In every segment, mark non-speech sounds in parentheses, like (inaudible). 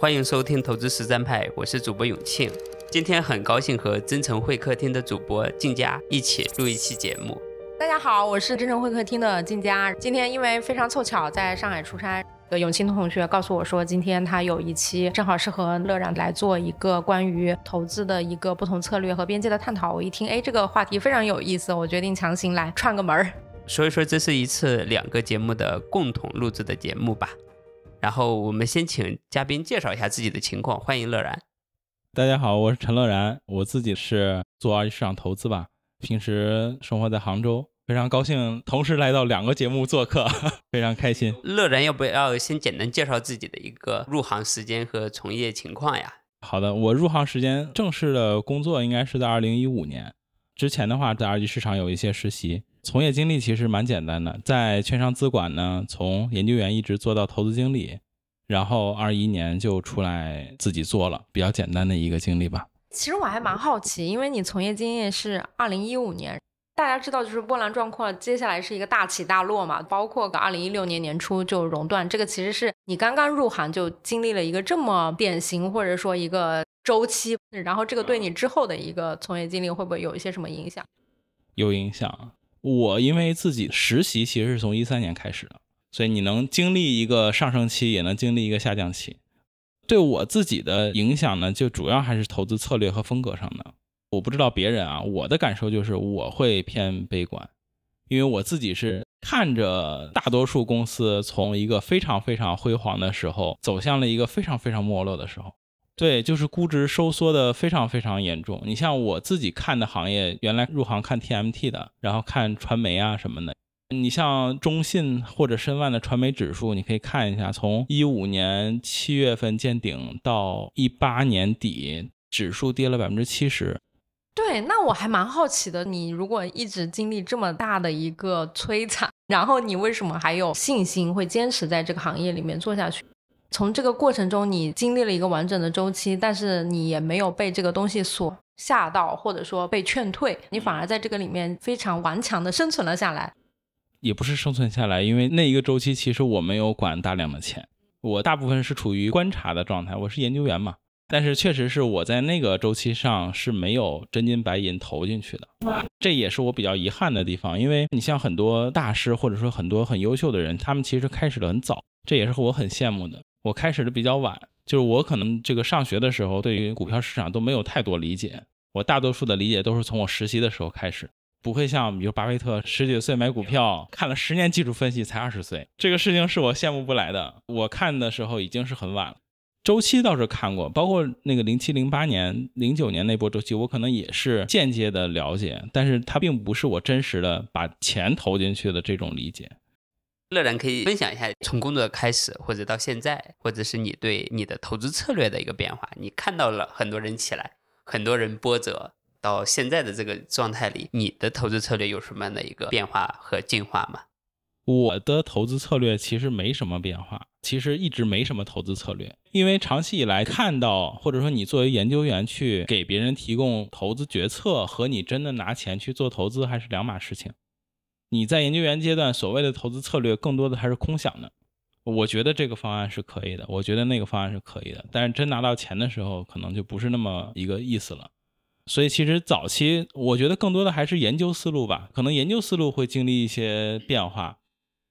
欢迎收听投资实战派，我是主播永庆。今天很高兴和真诚会客厅的主播静佳一起录一期节目。大家好，我是真诚会客厅的静佳。今天因为非常凑巧在上海出差，的永庆同学告诉我说，今天他有一期正好是和乐然来做一个关于投资的一个不同策略和边界的探讨。我一听，哎，这个话题非常有意思，我决定强行来串个门儿。所以说，这是一次两个节目的共同录制的节目吧。然后我们先请嘉宾介绍一下自己的情况，欢迎乐然。大家好，我是陈乐然，我自己是做二级市场投资吧，平时生活在杭州，非常高兴同时来到两个节目做客，(laughs) 非常开心。乐然要不要先简单介绍自己的一个入行时间和从业情况呀？好的，我入行时间正式的工作应该是在二零一五年，之前的话在二级市场有一些实习，从业经历其实蛮简单的，在券商资管呢，从研究员一直做到投资经理。然后二一年就出来自己做了，比较简单的一个经历吧。其实我还蛮好奇，因为你从业经验是二零一五年，大家知道就是波澜壮阔，接下来是一个大起大落嘛。包括个二零一六年年初就熔断，这个其实是你刚刚入行就经历了一个这么典型或者说一个周期，然后这个对你之后的一个从业经历会不会有一些什么影响？有影响。我因为自己实习其实是从一三年开始的。所以你能经历一个上升期，也能经历一个下降期。对我自己的影响呢，就主要还是投资策略和风格上的。我不知道别人啊，我的感受就是我会偏悲观，因为我自己是看着大多数公司从一个非常非常辉煌的时候，走向了一个非常非常没落的时候。对，就是估值收缩的非常非常严重。你像我自己看的行业，原来入行看 TMT 的，然后看传媒啊什么的。你像中信或者申万的传媒指数，你可以看一下，从一五年七月份见顶到一八年底，指数跌了百分之七十。对，那我还蛮好奇的，你如果一直经历这么大的一个摧残，然后你为什么还有信心会坚持在这个行业里面做下去？从这个过程中，你经历了一个完整的周期，但是你也没有被这个东西所吓到，或者说被劝退，你反而在这个里面非常顽强的生存了下来。也不是生存下来，因为那一个周期其实我没有管大量的钱，我大部分是处于观察的状态。我是研究员嘛，但是确实是我在那个周期上是没有真金白银投进去的，这也是我比较遗憾的地方。因为你像很多大师或者说很多很优秀的人，他们其实开始的很早，这也是我很羡慕的。我开始的比较晚，就是我可能这个上学的时候对于股票市场都没有太多理解，我大多数的理解都是从我实习的时候开始。不会像比如巴菲特十几岁买股票，看了十年技术分析才二十岁，这个事情是我羡慕不来的。我看的时候已经是很晚了，周期倒是看过，包括那个零七零八年、零九年那波周期，我可能也是间接的了解，但是它并不是我真实的把钱投进去的这种理解。乐然可以分享一下从工作开始或者到现在，或者是你对你的投资策略的一个变化，你看到了很多人起来，很多人波折。到现在的这个状态里，你的投资策略有什么样的一个变化和进化吗？我的投资策略其实没什么变化，其实一直没什么投资策略，因为长期以来看到，或者说你作为研究员去给别人提供投资决策，和你真的拿钱去做投资还是两码事情。你在研究员阶段所谓的投资策略，更多的还是空想的。我觉得这个方案是可以的，我觉得那个方案是可以的，但是真拿到钱的时候，可能就不是那么一个意思了。所以其实早期我觉得更多的还是研究思路吧，可能研究思路会经历一些变化。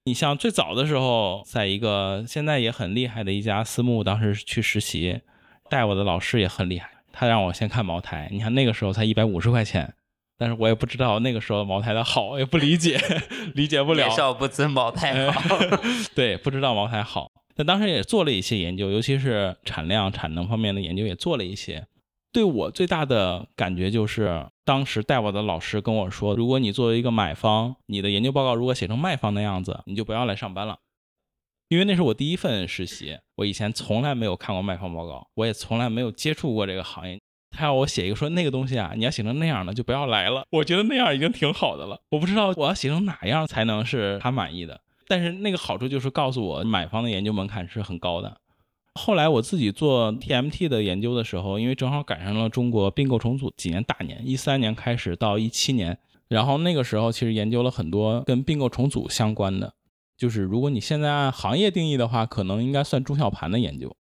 你像最早的时候，在一个现在也很厉害的一家私募，当时去实习，带我的老师也很厉害，他让我先看茅台。你看那个时候才一百五十块钱，但是我也不知道那个时候茅台的好，也不理解，(laughs) 理解不了。年少不知茅台好，(laughs) 对，不知道茅台好。但当时也做了一些研究，尤其是产量、产能方面的研究也做了一些。对我最大的感觉就是，当时带我的老师跟我说，如果你作为一个买方，你的研究报告如果写成卖方的样子，你就不要来上班了。因为那是我第一份实习，我以前从来没有看过卖方报告，我也从来没有接触过这个行业。他要我写一个说那个东西啊，你要写成那样的就不要来了。我觉得那样已经挺好的了，我不知道我要写成哪样才能是他满意的。但是那个好处就是告诉我，买方的研究门槛是很高的。后来我自己做 TMT 的研究的时候，因为正好赶上了中国并购重组几年大年，一三年开始到一七年，然后那个时候其实研究了很多跟并购重组相关的，就是如果你现在按行业定义的话，可能应该算中小盘的研究。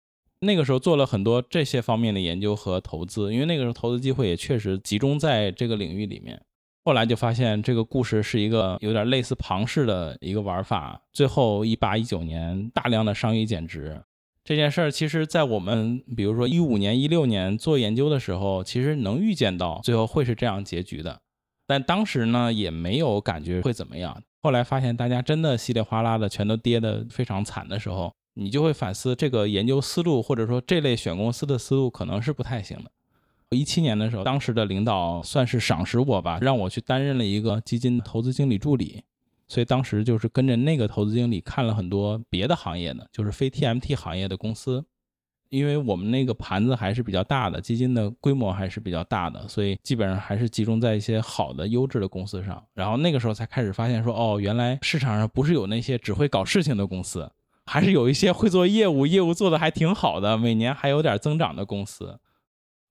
那个时候做了很多这些方面的研究和投资，因为那个时候投资机会也确实集中在这个领域里面。后来就发现这个故事是一个有点类似庞氏的一个玩法。最后一八一九年大量的商誉减值这件事儿，其实在我们比如说一五年、一六年做研究的时候，其实能预见到最后会是这样结局的。但当时呢，也没有感觉会怎么样。后来发现大家真的稀里哗啦的全都跌得非常惨的时候，你就会反思这个研究思路，或者说这类选公司的思路可能是不太行的。一七年的时候，当时的领导算是赏识我吧，让我去担任了一个基金投资经理助理。所以当时就是跟着那个投资经理看了很多别的行业的，就是非 TMT 行业的公司。因为我们那个盘子还是比较大的，基金的规模还是比较大的，所以基本上还是集中在一些好的、优质的公司上。然后那个时候才开始发现说，哦，原来市场上不是有那些只会搞事情的公司，还是有一些会做业务、业务做的还挺好的，每年还有点增长的公司。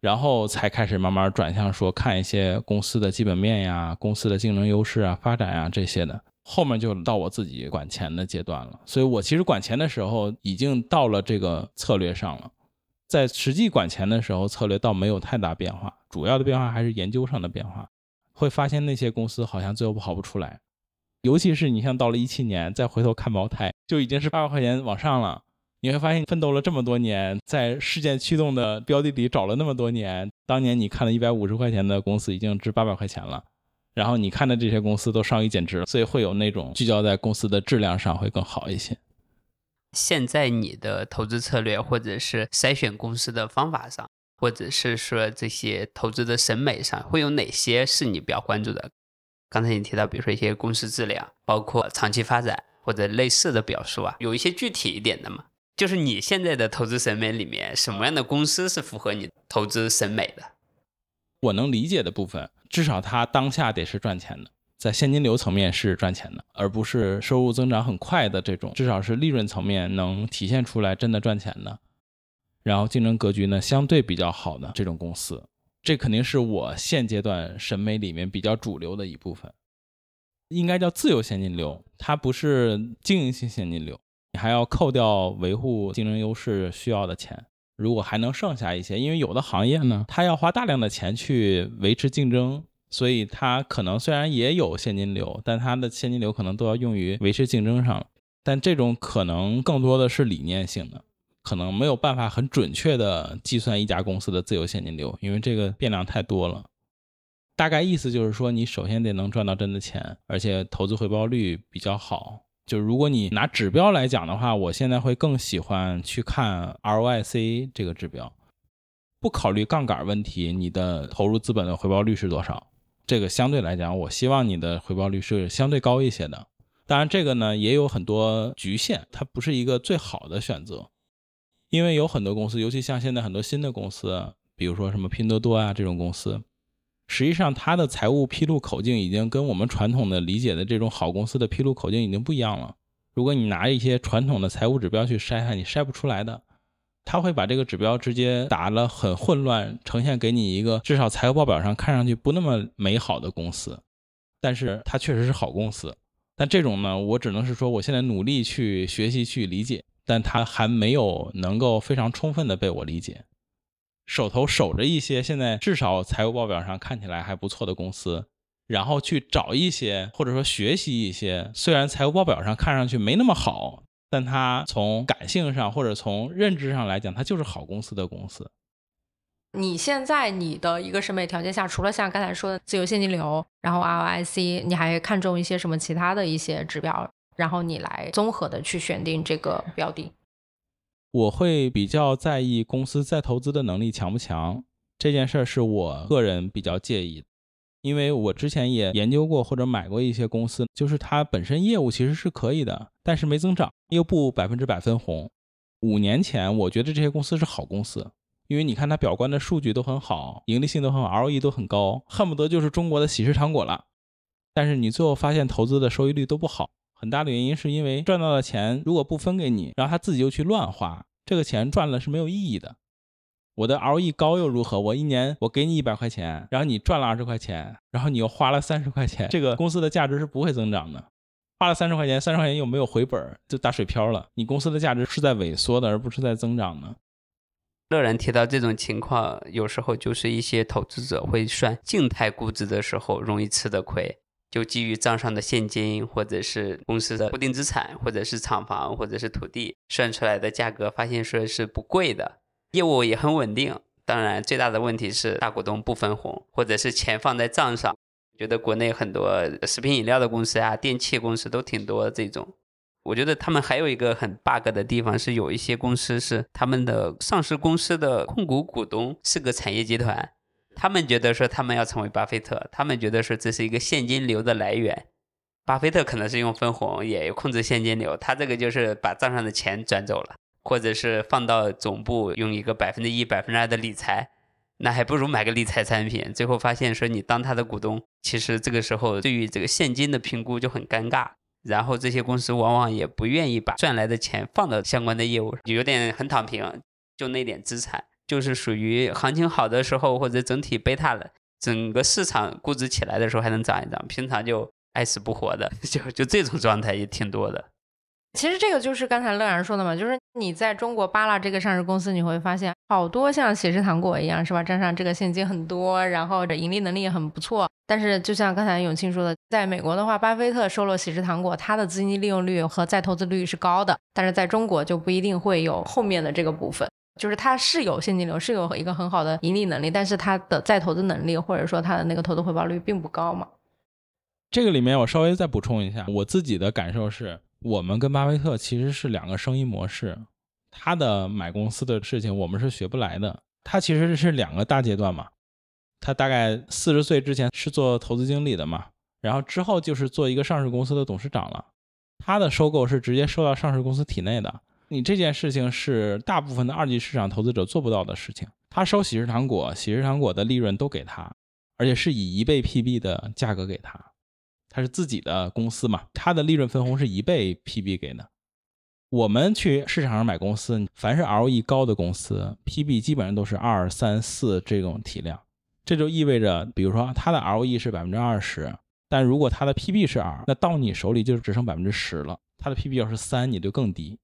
然后才开始慢慢转向说看一些公司的基本面呀、公司的竞争优势啊、发展呀这些的。后面就到我自己管钱的阶段了，所以我其实管钱的时候已经到了这个策略上了，在实际管钱的时候，策略倒没有太大变化，主要的变化还是研究上的变化。会发现那些公司好像最后跑不出来，尤其是你像到了一七年再回头看茅台，就已经是八百块钱往上了。你会发现奋斗了这么多年，在事件驱动的标的里找了那么多年，当年你看了一百五十块钱的公司已经值八百块钱了。然后你看的这些公司都上亿减值了，所以会有那种聚焦在公司的质量上会更好一些。现在你的投资策略，或者是筛选公司的方法上，或者是说这些投资的审美上，会有哪些是你比较关注的？刚才你提到，比如说一些公司质量，包括长期发展或者类似的表述啊，有一些具体一点的吗？就是你现在的投资审美里面，什么样的公司是符合你投资审美的？我能理解的部分。至少它当下得是赚钱的，在现金流层面是赚钱的，而不是收入增长很快的这种。至少是利润层面能体现出来真的赚钱的，然后竞争格局呢相对比较好的这种公司，这肯定是我现阶段审美里面比较主流的一部分。应该叫自由现金流，它不是经营性现金流，你还要扣掉维护竞争优势需要的钱。如果还能剩下一些，因为有的行业呢，它要花大量的钱去维持竞争，所以它可能虽然也有现金流，但它的现金流可能都要用于维持竞争上。但这种可能更多的是理念性的，可能没有办法很准确的计算一家公司的自由现金流，因为这个变量太多了。大概意思就是说，你首先得能赚到真的钱，而且投资回报率比较好。就如果你拿指标来讲的话，我现在会更喜欢去看 ROIC 这个指标，不考虑杠杆问题，你的投入资本的回报率是多少？这个相对来讲，我希望你的回报率是相对高一些的。当然，这个呢也有很多局限，它不是一个最好的选择，因为有很多公司，尤其像现在很多新的公司，比如说什么拼多多啊这种公司。实际上，它的财务披露口径已经跟我们传统的理解的这种好公司的披露口径已经不一样了。如果你拿一些传统的财务指标去筛它，你筛不出来的。他会把这个指标直接打了很混乱，呈现给你一个至少财务报表上看上去不那么美好的公司，但是它确实是好公司。但这种呢，我只能是说，我现在努力去学习去理解，但它还没有能够非常充分的被我理解。手头守着一些现在至少财务报表上看起来还不错的公司，然后去找一些或者说学习一些虽然财务报表上看上去没那么好，但它从感性上或者从认知上来讲，它就是好公司的公司。你现在你的一个审美条件下，除了像刚才说的自由现金流，然后 ROIC，你还看重一些什么其他的一些指标，然后你来综合的去选定这个标的。我会比较在意公司再投资的能力强不强，这件事儿是我个人比较介意，因为我之前也研究过或者买过一些公司，就是它本身业务其实是可以的，但是没增长，又不百分之百分红。五年前我觉得这些公司是好公司，因为你看它表观的数据都很好，盈利性都很好，ROE 都很高，恨不得就是中国的喜事糖果了。但是你最后发现投资的收益率都不好。很大的原因是因为赚到的钱如果不分给你，然后他自己又去乱花，这个钱赚了是没有意义的。我的 ROE 高又如何？我一年我给你一百块钱，然后你赚了二十块钱，然后你又花了三十块钱，这个公司的价值是不会增长的。花了三十块钱，三十块钱又没有回本，就打水漂了。你公司的价值是在萎缩的，而不是在增长的。乐然提到这种情况，有时候就是一些投资者会算静态估值的时候容易吃的亏，就基于账上的现金或者是公司的固定资产，或者是厂房或者是土地算出来的价格，发现说是不贵的，业务也很稳定。当然，最大的问题是大股东不分红，或者是钱放在账上。觉得国内很多食品饮料的公司啊、电器公司都挺多这种。我觉得他们还有一个很 bug 的地方是，有一些公司是他们的上市公司的控股股东是个产业集团，他们觉得说他们要成为巴菲特，他们觉得说这是一个现金流的来源。巴菲特可能是用分红，也控制现金流，他这个就是把账上的钱转走了，或者是放到总部用一个百分之一、百分之二的理财，那还不如买个理财产品。最后发现说你当他的股东，其实这个时候对于这个现金的评估就很尴尬。然后这些公司往往也不愿意把赚来的钱放到相关的业务上，有点很躺平，就那点资产，就是属于行情好的时候或者整体贝塔了，整个市场估值起来的时候还能涨一涨，平常就爱死不活的，(laughs) 就就这种状态也挺多的。其实这个就是刚才乐然说的嘛，就是你在中国扒拉这个上市公司，你会发现好多像喜事糖果一样，是吧？账上这个现金很多，然后这盈利能力也很不错。但是就像刚才永庆说的，在美国的话，巴菲特收了喜事糖果，他的资金利用率和再投资率是高的，但是在中国就不一定会有后面的这个部分，就是它是有现金流，是有一个很好的盈利能力，但是它的再投资能力或者说它的那个投资回报率并不高嘛。这个里面我稍微再补充一下，我自己的感受是。我们跟巴菲特其实是两个生意模式，他的买公司的事情我们是学不来的。他其实是两个大阶段嘛，他大概四十岁之前是做投资经理的嘛，然后之后就是做一个上市公司的董事长了。他的收购是直接收到上市公司体内的，你这件事情是大部分的二级市场投资者做不到的事情。他收喜事糖果，喜事糖果的利润都给他，而且是以一倍 PB 的价格给他。他是自己的公司嘛，他的利润分红是一倍 PB 给的。我们去市场上买公司，凡是 ROE 高的公司，PB 基本上都是二三四这种体量。这就意味着，比如说它的 ROE 是百分之二十，但如果它的 PB 是二，那到你手里就只剩百分之十了。它的 PB 要是三，你就更低。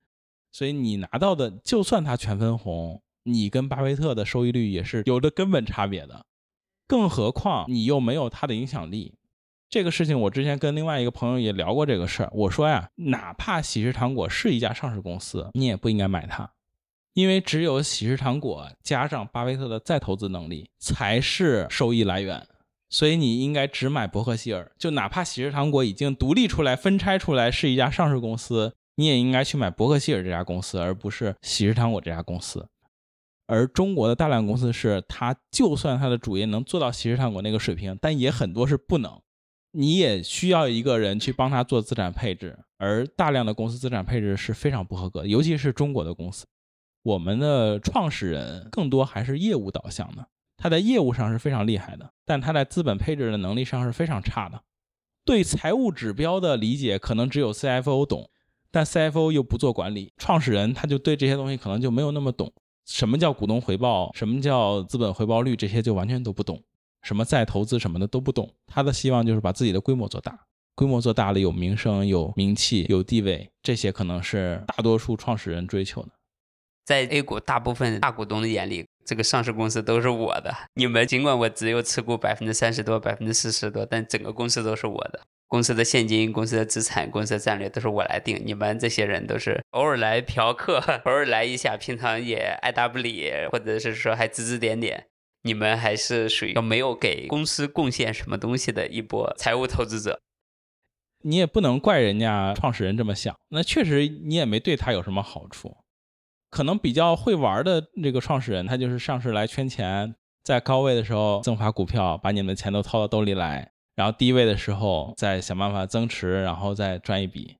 所以你拿到的，就算它全分红，你跟巴菲特的收益率也是有着根本差别的。更何况你又没有它的影响力。这个事情我之前跟另外一个朋友也聊过这个事儿。我说呀，哪怕喜事糖果是一家上市公司，你也不应该买它，因为只有喜事糖果加上巴菲特的再投资能力才是收益来源。所以你应该只买伯克希尔。就哪怕喜事糖果已经独立出来、分拆出来是一家上市公司，你也应该去买伯克希尔这家公司，而不是喜事糖果这家公司。而中国的大量公司是，它就算它的主业能做到喜事糖果那个水平，但也很多是不能。你也需要一个人去帮他做资产配置，而大量的公司资产配置是非常不合格的，尤其是中国的公司。我们的创始人更多还是业务导向的，他在业务上是非常厉害的，但他在资本配置的能力上是非常差的。对财务指标的理解可能只有 CFO 懂，但 CFO 又不做管理，创始人他就对这些东西可能就没有那么懂。什么叫股东回报？什么叫资本回报率？这些就完全都不懂。什么再投资什么的都不懂，他的希望就是把自己的规模做大，规模做大了有名声、有名气、有地位，这些可能是大多数创始人追求的。在 A 股大部分大股东的眼里，这个上市公司都是我的。你们尽管我只有持股百分之三十多、百分之四十多，但整个公司都是我的。公司的现金、公司的资产、公司的战略都是我来定。你们这些人都是偶尔来嫖客，(laughs) 偶尔来一下，平常也爱答不理，或者是说还指指点点。你们还是属于没有给公司贡献什么东西的一波财务投资者，你也不能怪人家创始人这么想。那确实你也没对他有什么好处。可能比较会玩的这个创始人，他就是上市来圈钱，在高位的时候增发股票，把你们的钱都掏到兜里来，然后低位的时候再想办法增持，然后再赚一笔。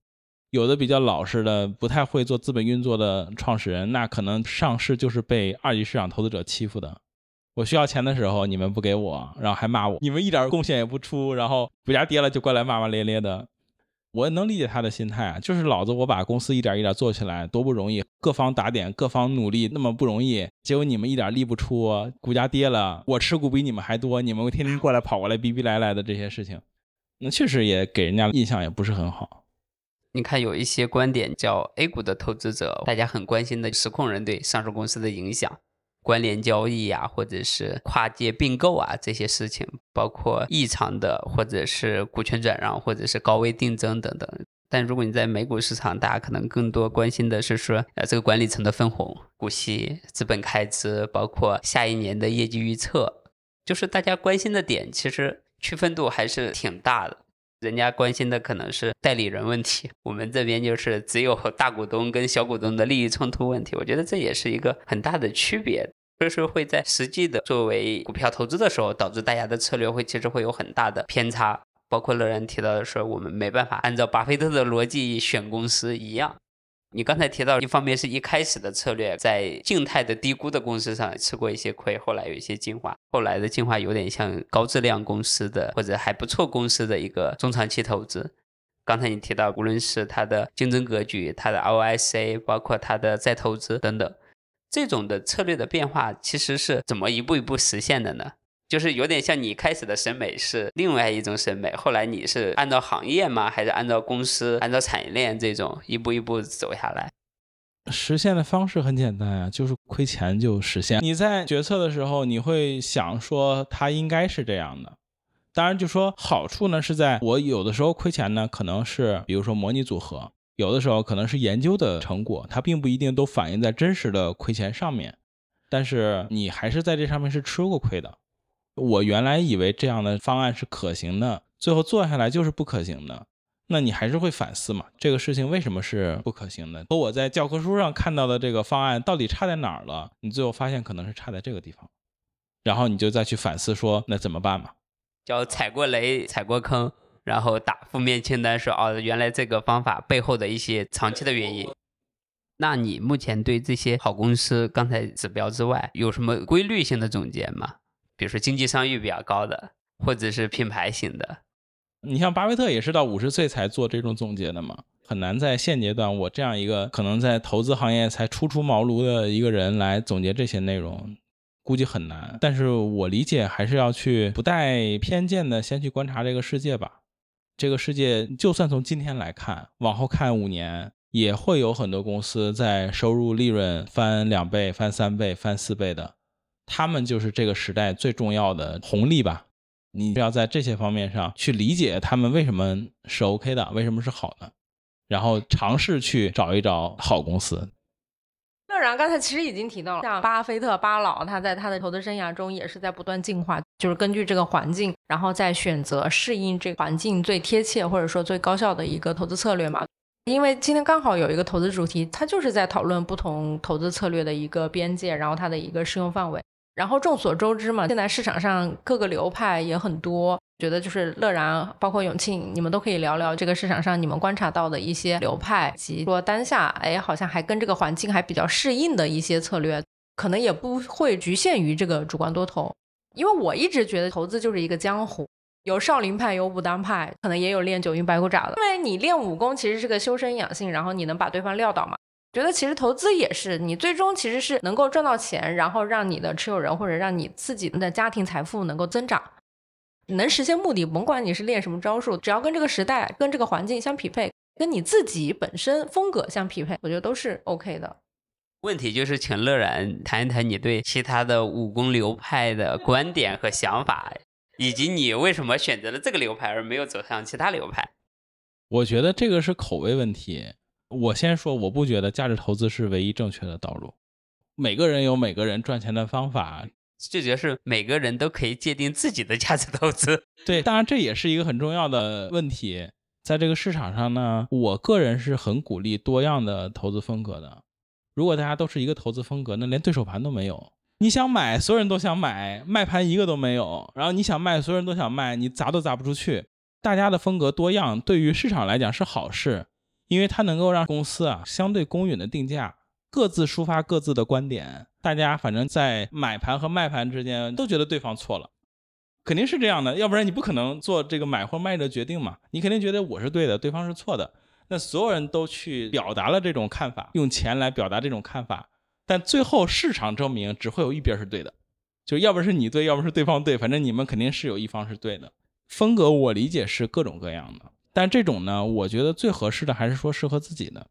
有的比较老实的，不太会做资本运作的创始人，那可能上市就是被二级市场投资者欺负的。我需要钱的时候，你们不给我，然后还骂我，你们一点贡献也不出，然后股价跌了就过来骂骂咧咧的。我能理解他的心态啊，就是老子我把公司一点一点做起来多不容易，各方打点，各方努力那么不容易，结果你们一点力不出，股价跌了，我持股比你们还多，你们天天过来跑过来逼逼赖赖的这些事情，那确实也给人家印象也不是很好。你看有一些观点叫 A 股的投资者，大家很关心的实控人对上市公司的影响。关联交易啊，或者是跨界并购啊这些事情，包括异常的或者是股权转让，或者是高位定增等等。但如果你在美股市场，大家可能更多关心的是说，呃，这个管理层的分红、股息、资本开支，包括下一年的业绩预测，就是大家关心的点，其实区分度还是挺大的。人家关心的可能是代理人问题，我们这边就是只有大股东跟小股东的利益冲突问题。我觉得这也是一个很大的区别，所以说会在实际的作为股票投资的时候，导致大家的策略会其实会有很大的偏差。包括乐然提到的说，我们没办法按照巴菲特的逻辑选公司一样。你刚才提到，一方面是一开始的策略在静态的低估的公司上吃过一些亏，后来有一些进化，后来的进化有点像高质量公司的或者还不错公司的一个中长期投资。刚才你提到，无论是它的竞争格局、它的 ROIC，包括它的再投资等等，这种的策略的变化，其实是怎么一步一步实现的呢？就是有点像你开始的审美是另外一种审美，后来你是按照行业吗？还是按照公司、按照产业链这种一步一步走下来？实现的方式很简单啊，就是亏钱就实现。你在决策的时候，你会想说它应该是这样的。当然，就说好处呢是在我有的时候亏钱呢，可能是比如说模拟组合，有的时候可能是研究的成果，它并不一定都反映在真实的亏钱上面，但是你还是在这上面是吃过亏的。我原来以为这样的方案是可行的，最后做下来就是不可行的，那你还是会反思嘛？这个事情为什么是不可行的？和我在教科书上看到的这个方案到底差在哪儿了？你最后发现可能是差在这个地方，然后你就再去反思说那怎么办嘛？叫踩过雷、踩过坑，然后打负面清单，说哦，原来这个方法背后的一些长期的原因。那你目前对这些好公司刚才指标之外有什么规律性的总结吗？比如说经济商誉比较高的，或者是品牌型的，你像巴菲特也是到五十岁才做这种总结的嘛，很难在现阶段我这样一个可能在投资行业才初出茅庐的一个人来总结这些内容，估计很难。但是我理解还是要去不带偏见的先去观察这个世界吧。这个世界就算从今天来看，往后看五年，也会有很多公司在收入、利润翻两倍、翻三倍、翻四倍的。他们就是这个时代最重要的红利吧？你要在这些方面上去理解他们为什么是 OK 的，为什么是好的，然后尝试去找一找好公司。乐然刚才其实已经提到了，像巴菲特巴老，他在他的投资生涯中也是在不断进化，就是根据这个环境，然后再选择适应这个环境最贴切或者说最高效的一个投资策略嘛。因为今天刚好有一个投资主题，它就是在讨论不同投资策略的一个边界，然后它的一个适用范围。然后众所周知嘛，现在市场上各个流派也很多，觉得就是乐然，包括永庆，你们都可以聊聊这个市场上你们观察到的一些流派，及说当下哎好像还跟这个环境还比较适应的一些策略，可能也不会局限于这个主观多头，因为我一直觉得投资就是一个江湖，有少林派，有武当派，可能也有练九阴白骨爪的，因为你练武功其实是个修身养性，然后你能把对方撂倒嘛。觉得其实投资也是，你最终其实是能够赚到钱，然后让你的持有人或者让你自己的家庭财富能够增长，能实现目的，甭管你是练什么招数，只要跟这个时代、跟这个环境相匹配，跟你自己本身风格相匹配，我觉得都是 OK 的。问题就是，请乐然谈一谈你对其他的武功流派的观点和想法，以及你为什么选择了这个流派而没有走向其他流派？我觉得这个是口味问题。我先说，我不觉得价值投资是唯一正确的道路。每个人有每个人赚钱的方法，最主要是每个人都可以界定自己的价值投资。(laughs) 对，当然这也是一个很重要的问题。在这个市场上呢，我个人是很鼓励多样的投资风格的。如果大家都是一个投资风格，那连对手盘都没有。你想买，所有人都想买，卖盘一个都没有。然后你想卖，所有人都想卖，你砸都砸不出去。大家的风格多样，对于市场来讲是好事。因为它能够让公司啊相对公允的定价，各自抒发各自的观点，大家反正在买盘和卖盘之间都觉得对方错了，肯定是这样的，要不然你不可能做这个买或卖的决定嘛。你肯定觉得我是对的，对方是错的，那所有人都去表达了这种看法，用钱来表达这种看法，但最后市场证明只会有一边是对的，就要不是你对，要不是对方对，反正你们肯定是有一方是对的。风格我理解是各种各样的。但这种呢，我觉得最合适的还是说适合自己的。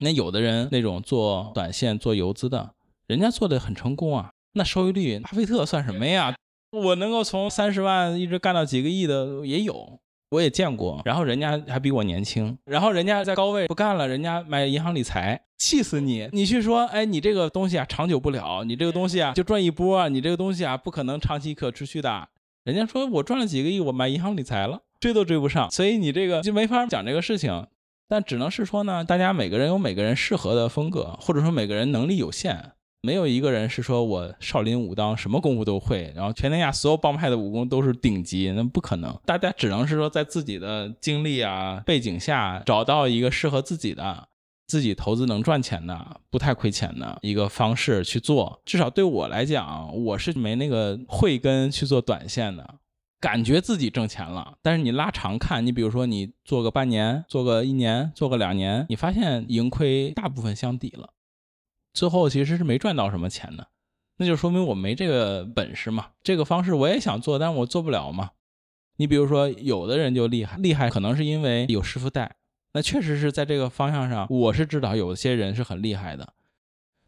那有的人那种做短线、做游资的，人家做的很成功啊，那收益率，巴菲特算什么呀？我能够从三十万一直干到几个亿的也有，我也见过。然后人家还比我年轻，然后人家在高位不干了，人家买银行理财，气死你！你去说，哎，你这个东西啊长久不了，你这个东西啊就赚一波，你这个东西啊不可能长期可持续的。人家说我赚了几个亿，我买银行理财了，追都追不上，所以你这个就没法讲这个事情。但只能是说呢，大家每个人有每个人适合的风格，或者说每个人能力有限。没有一个人是说我少林武当什么功夫都会，然后全天下所有帮派的武功都是顶级，那不可能。大家只能是说在自己的经历啊背景下找到一个适合自己的、自己投资能赚钱的、不太亏钱的一个方式去做。至少对我来讲，我是没那个慧根去做短线的，感觉自己挣钱了，但是你拉长看，你比如说你做个半年、做个一年、做个两年，你发现盈亏大部分相抵了。最后其实是没赚到什么钱的，那就说明我没这个本事嘛。这个方式我也想做，但是我做不了嘛。你比如说，有的人就厉害，厉害可能是因为有师傅带。那确实是在这个方向上，我是知道有些人是很厉害的。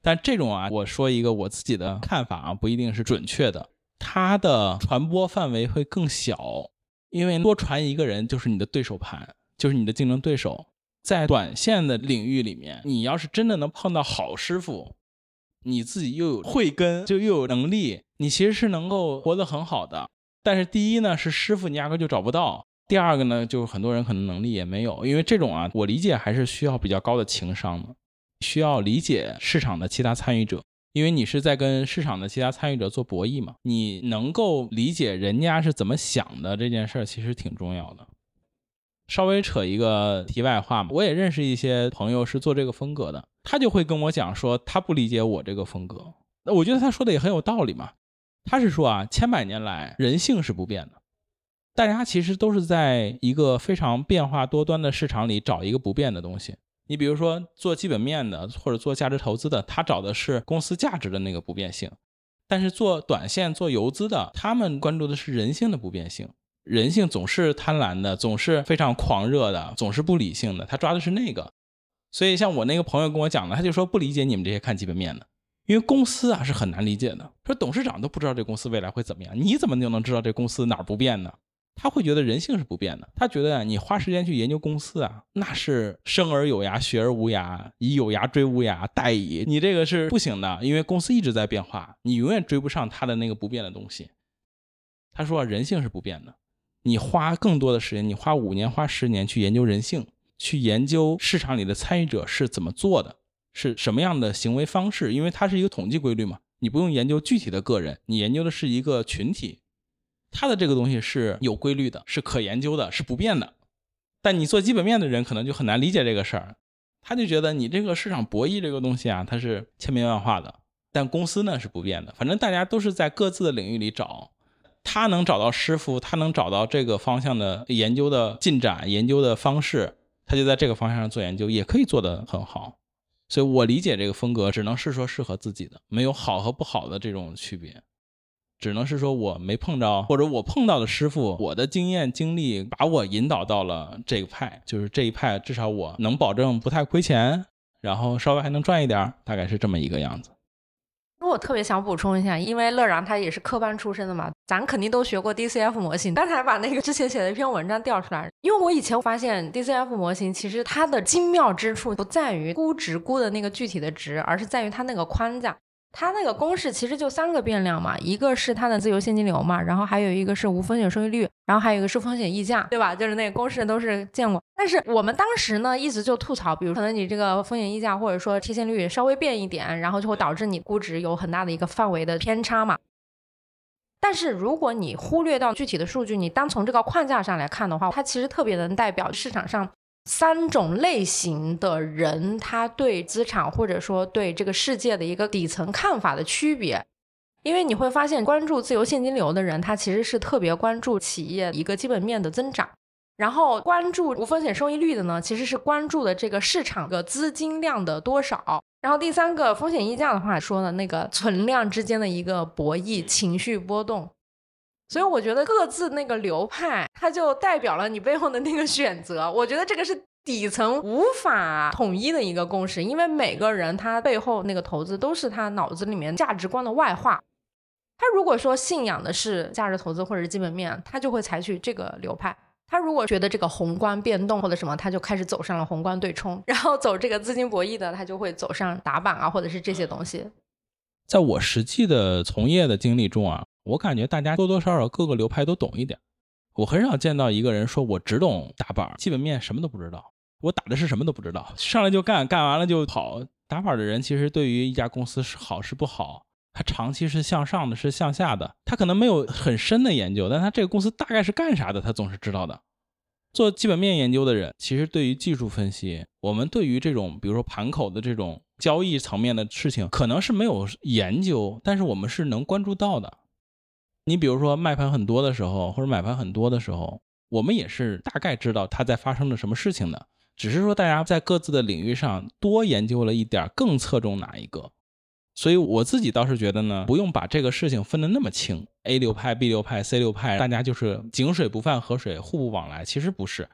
但这种啊，我说一个我自己的看法啊，不一定是准确的。它的传播范围会更小，因为多传一个人就是你的对手盘，就是你的竞争对手。在短线的领域里面，你要是真的能碰到好师傅，你自己又有慧根，就又有能力，你其实是能够活得很好的。但是第一呢，是师傅你压根就找不到；第二个呢，就是很多人可能能力也没有，因为这种啊，我理解还是需要比较高的情商的，需要理解市场的其他参与者，因为你是在跟市场的其他参与者做博弈嘛，你能够理解人家是怎么想的这件事儿，其实挺重要的。稍微扯一个题外话嘛，我也认识一些朋友是做这个风格的，他就会跟我讲说他不理解我这个风格。那我觉得他说的也很有道理嘛。他是说啊，千百年来人性是不变的，大家其实都是在一个非常变化多端的市场里找一个不变的东西。你比如说做基本面的或者做价值投资的，他找的是公司价值的那个不变性；但是做短线做游资的，他们关注的是人性的不变性。人性总是贪婪的，总是非常狂热的，总是不理性的。他抓的是那个，所以像我那个朋友跟我讲的，他就说不理解你们这些看基本面的，因为公司啊是很难理解的。说董事长都不知道这公司未来会怎么样，你怎么就能知道这公司哪儿不变呢？他会觉得人性是不变的，他觉得你花时间去研究公司啊，那是生而有涯，学而无涯，以有涯追无涯，殆矣。你这个是不行的，因为公司一直在变化，你永远追不上它的那个不变的东西。他说人性是不变的。你花更多的时间，你花五年、花十年去研究人性，去研究市场里的参与者是怎么做的，是什么样的行为方式，因为它是一个统计规律嘛。你不用研究具体的个人，你研究的是一个群体，它的这个东西是有规律的，是可研究的，是不变的。但你做基本面的人可能就很难理解这个事儿，他就觉得你这个市场博弈这个东西啊，它是千变万化的，但公司呢是不变的。反正大家都是在各自的领域里找。他能找到师傅，他能找到这个方向的研究的进展、研究的方式，他就在这个方向上做研究，也可以做得很好。所以我理解这个风格，只能是说适合自己的，没有好和不好的这种区别，只能是说我没碰着，或者我碰到的师傅，我的经验经历把我引导到了这个派，就是这一派，至少我能保证不太亏钱，然后稍微还能赚一点，大概是这么一个样子。我特别想补充一下，因为乐然他也是科班出身的嘛，咱肯定都学过 DCF 模型。刚才把那个之前写的一篇文章调出来，因为我以前发现 DCF 模型其实它的精妙之处不在于估值估的那个具体的值，而是在于它那个框架。它那个公式其实就三个变量嘛，一个是它的自由现金流嘛，然后还有一个是无风险收益率，然后还有一个是风险溢价，对吧？就是那个公式都是见过。但是我们当时呢一直就吐槽，比如可能你这个风险溢价或者说贴现率稍微变一点，然后就会导致你估值有很大的一个范围的偏差嘛。但是如果你忽略到具体的数据，你单从这个框架上来看的话，它其实特别能代表市场上。三种类型的人，他对资产或者说对这个世界的一个底层看法的区别，因为你会发现，关注自由现金流的人，他其实是特别关注企业一个基本面的增长；然后关注无风险收益率的呢，其实是关注的这个市场的资金量的多少；然后第三个风险溢价的话说呢，那个存量之间的一个博弈、情绪波动。所以我觉得各自那个流派，它就代表了你背后的那个选择。(laughs) 我觉得这个是底层无法统一的一个共识，因为每个人他背后那个投资都是他脑子里面价值观的外化。他如果说信仰的是价值投资或者是基本面，他就会采取这个流派。他如果觉得这个宏观变动或者什么，他就开始走上了宏观对冲，然后走这个资金博弈的，他就会走上打板啊，或者是这些东西。在我实际的从业的经历中啊，我感觉大家多多少少各个流派都懂一点。我很少见到一个人说我只懂打板，基本面什么都不知道，我打的是什么都不知道，上来就干，干完了就跑。打板的人其实对于一家公司是好是不好，他长期是向上的，是向下的，他可能没有很深的研究，但他这个公司大概是干啥的，他总是知道的。做基本面研究的人，其实对于技术分析，我们对于这种比如说盘口的这种交易层面的事情，可能是没有研究，但是我们是能关注到的。你比如说卖盘很多的时候，或者买盘很多的时候，我们也是大概知道它在发生着什么事情的。只是说大家在各自的领域上多研究了一点，更侧重哪一个，所以我自己倒是觉得呢，不用把这个事情分得那么清，A 流派、B 流派、C 流派，大家就是井水不犯河水，互不往来。其实不是，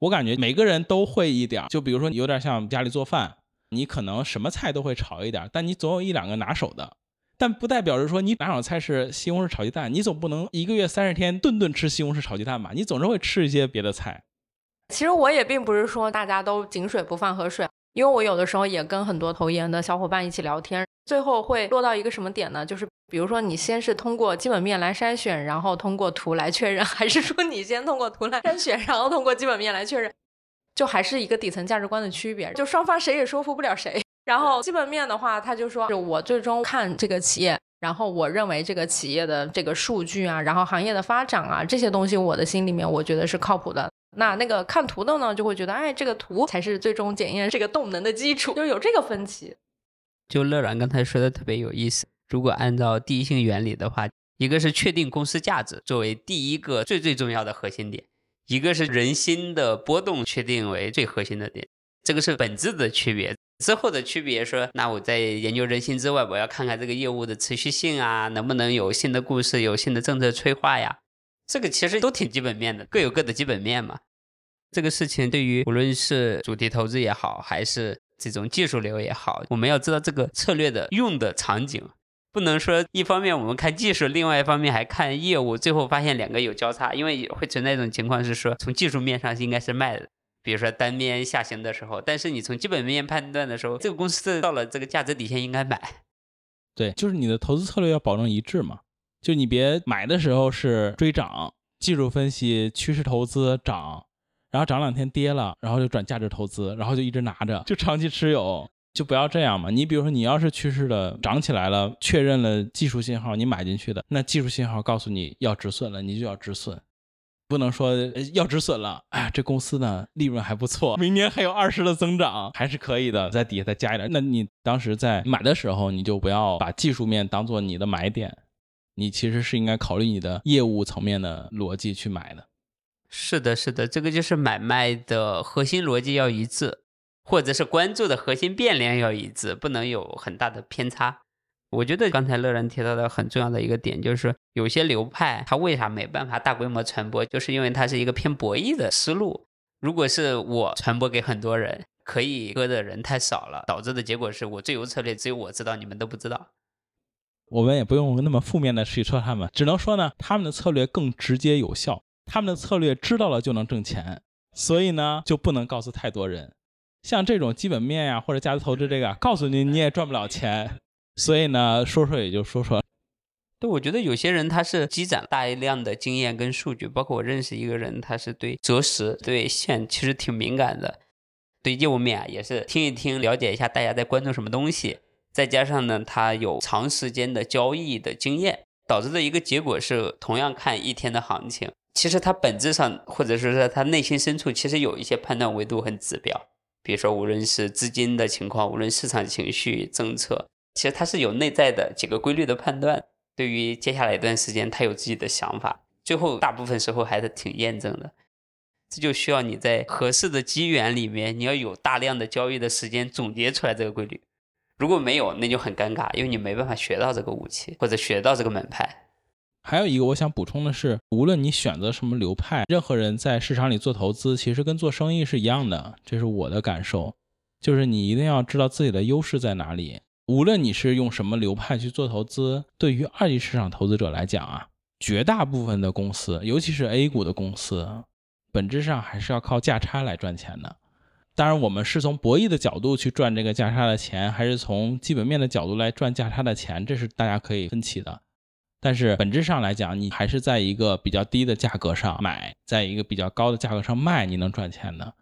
我感觉每个人都会一点，就比如说有点像家里做饭，你可能什么菜都会炒一点，但你总有一两个拿手的，但不代表着说你拿手菜是西红柿炒鸡蛋，你总不能一个月三十天顿顿吃西红柿炒鸡蛋吧？你总是会吃一些别的菜。其实我也并不是说大家都井水不犯河水，因为我有的时候也跟很多投研的小伙伴一起聊天，最后会落到一个什么点呢？就是比如说你先是通过基本面来筛选，然后通过图来确认，(laughs) 还是说你先通过图来筛选，然后通过基本面来确认，就还是一个底层价值观的区别，就双方谁也说服不了谁。然后基本面的话，他就说我最终看这个企业，然后我认为这个企业的这个数据啊，然后行业的发展啊这些东西，我的心里面我觉得是靠谱的。那那个看图的呢，就会觉得，哎，这个图才是最终检验这个动能的基础，就有这个分歧。就乐软刚才说的特别有意思，如果按照第一性原理的话，一个是确定公司价值作为第一个最最重要的核心点，一个是人心的波动确定为最核心的点，这个是本质的区别。之后的区别说，那我在研究人心之外，我要看看这个业务的持续性啊，能不能有新的故事，有新的政策催化呀。这个其实都挺基本面的，各有各的基本面嘛。这个事情对于无论是主题投资也好，还是这种技术流也好，我们要知道这个策略的用的场景，不能说一方面我们看技术，另外一方面还看业务，最后发现两个有交叉，因为会存在一种情况是说，从技术面上应该是卖的，比如说单边下行的时候，但是你从基本面判断的时候，这个公司到了这个价值底线应该买。对，就是你的投资策略要保证一致嘛。就你别买的时候是追涨，技术分析趋势投资涨，然后涨两天跌了，然后就转价值投资，然后就一直拿着，就长期持有，就不要这样嘛。你比如说，你要是趋势的涨起来了，确认了技术信号，你买进去的，那技术信号告诉你要止损了，你就要止损，不能说要止损了，哎，这公司呢利润还不错，明年还有二十的增长，还是可以的，在底下再加一点。那你当时在买的时候，你就不要把技术面当做你的买点。你其实是应该考虑你的业务层面的逻辑去买的。是的，是的，这个就是买卖的核心逻辑要一致，或者是关注的核心变量要一致，不能有很大的偏差。我觉得刚才乐然提到的很重要的一个点，就是有些流派它为啥没办法大规模传播，就是因为它是一个偏博弈的思路。如果是我传播给很多人，可以割的人太少了，导致的结果是我最优策略只有我知道，你们都不知道。我们也不用那么负面的去说他们，只能说呢，他们的策略更直接有效，他们的策略知道了就能挣钱，所以呢就不能告诉太多人。像这种基本面呀或者价值投资这个，告诉你你也赚不了钱，所以呢说说也就说说。对，我觉得有些人他是积攒大量的经验跟数据，包括我认识一个人，他是对择时对线其实挺敏感的，对业务面也是听一听了解一下大家在关注什么东西。再加上呢，他有长时间的交易的经验，导致的一个结果是，同样看一天的行情，其实他本质上或者说是他内心深处，其实有一些判断维度和指标，比如说无论是资金的情况，无论市场情绪、政策，其实它是有内在的几个规律的判断。对于接下来一段时间，他有自己的想法，最后大部分时候还是挺验证的。这就需要你在合适的机缘里面，你要有大量的交易的时间总结出来这个规律。如果没有，那就很尴尬，因为你没办法学到这个武器或者学到这个门派。还有一个我想补充的是，无论你选择什么流派，任何人在市场里做投资，其实跟做生意是一样的，这是我的感受。就是你一定要知道自己的优势在哪里，无论你是用什么流派去做投资，对于二级市场投资者来讲啊，绝大部分的公司，尤其是 A 股的公司，本质上还是要靠价差来赚钱的。当然，我们是从博弈的角度去赚这个价差的钱，还是从基本面的角度来赚价差的钱，这是大家可以分歧的。但是本质上来讲，你还是在一个比较低的价格上买，在一个比较高的价格上卖，你能赚钱的。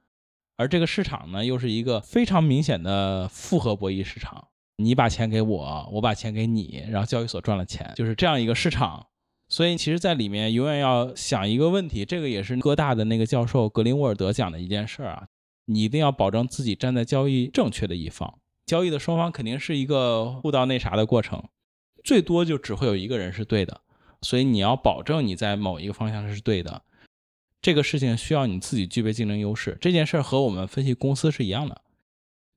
而这个市场呢，又是一个非常明显的复合博弈市场。你把钱给我，我把钱给你，然后交易所赚了钱，就是这样一个市场。所以，其实，在里面永远要想一个问题，这个也是哥大的那个教授格林沃尔德讲的一件事儿啊。你一定要保证自己站在交易正确的一方，交易的双方肯定是一个互道那啥的过程，最多就只会有一个人是对的。所以你要保证你在某一个方向是对的，这个事情需要你自己具备竞争优势。这件事儿和我们分析公司是一样的，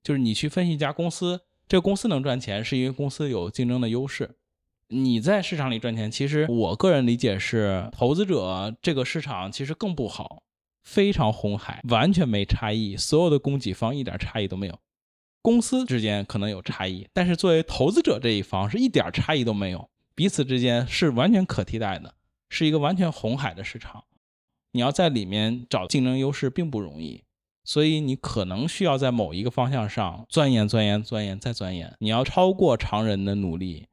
就是你去分析一家公司。这个公司能赚钱，是因为公司有竞争的优势。你在市场里赚钱，其实我个人理解是，投资者这个市场其实更不好，非常红海，完全没差异，所有的供给方一点差异都没有。公司之间可能有差异，但是作为投资者这一方是一点差异都没有，彼此之间是完全可替代的，是一个完全红海的市场。你要在里面找竞争优势并不容易。所以你可能需要在某一个方向上钻研、钻研、钻研再钻研。你要超过常人的努力，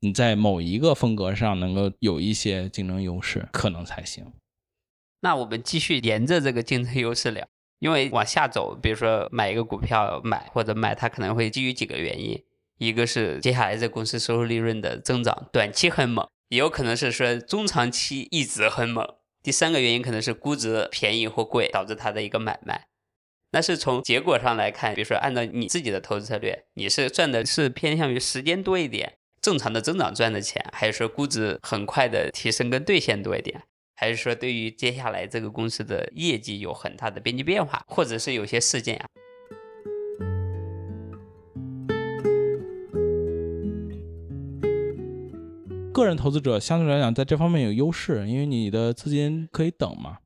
你在某一个风格上能够有一些竞争优势，可能才行。那我们继续沿着这个竞争优势聊，因为往下走，比如说买一个股票买或者卖，它可能会基于几个原因：一个是接下来这公司收入利润的增长短期很猛，也有可能是说中长期一直很猛；第三个原因可能是估值便宜或贵导致它的一个买卖。那是从结果上来看，比如说按照你自己的投资策略，你是赚的是偏向于时间多一点，正常的增长赚的钱，还是说估值很快的提升跟兑现多一点，还是说对于接下来这个公司的业绩有很大的边际变化，或者是有些事件啊？个人投资者相对来讲在这方面有优势，因为你的资金可以等嘛。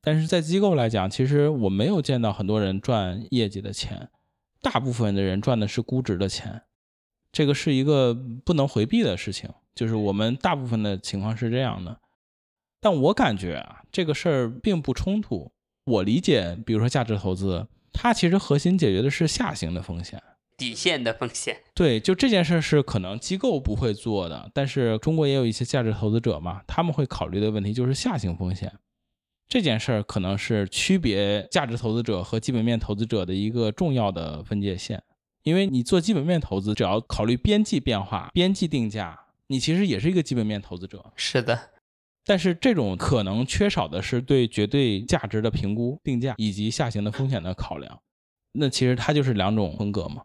但是在机构来讲，其实我没有见到很多人赚业绩的钱，大部分的人赚的是估值的钱，这个是一个不能回避的事情，就是我们大部分的情况是这样的。但我感觉啊，这个事儿并不冲突。我理解，比如说价值投资，它其实核心解决的是下行的风险，底线的风险。对，就这件事是可能机构不会做的，但是中国也有一些价值投资者嘛，他们会考虑的问题就是下行风险。这件事儿可能是区别价值投资者和基本面投资者的一个重要的分界线，因为你做基本面投资，只要考虑边际变化、边际定价，你其实也是一个基本面投资者。是的，但是这种可能缺少的是对绝对价值的评估、定价以及下行的风险的考量。那其实它就是两种风格嘛。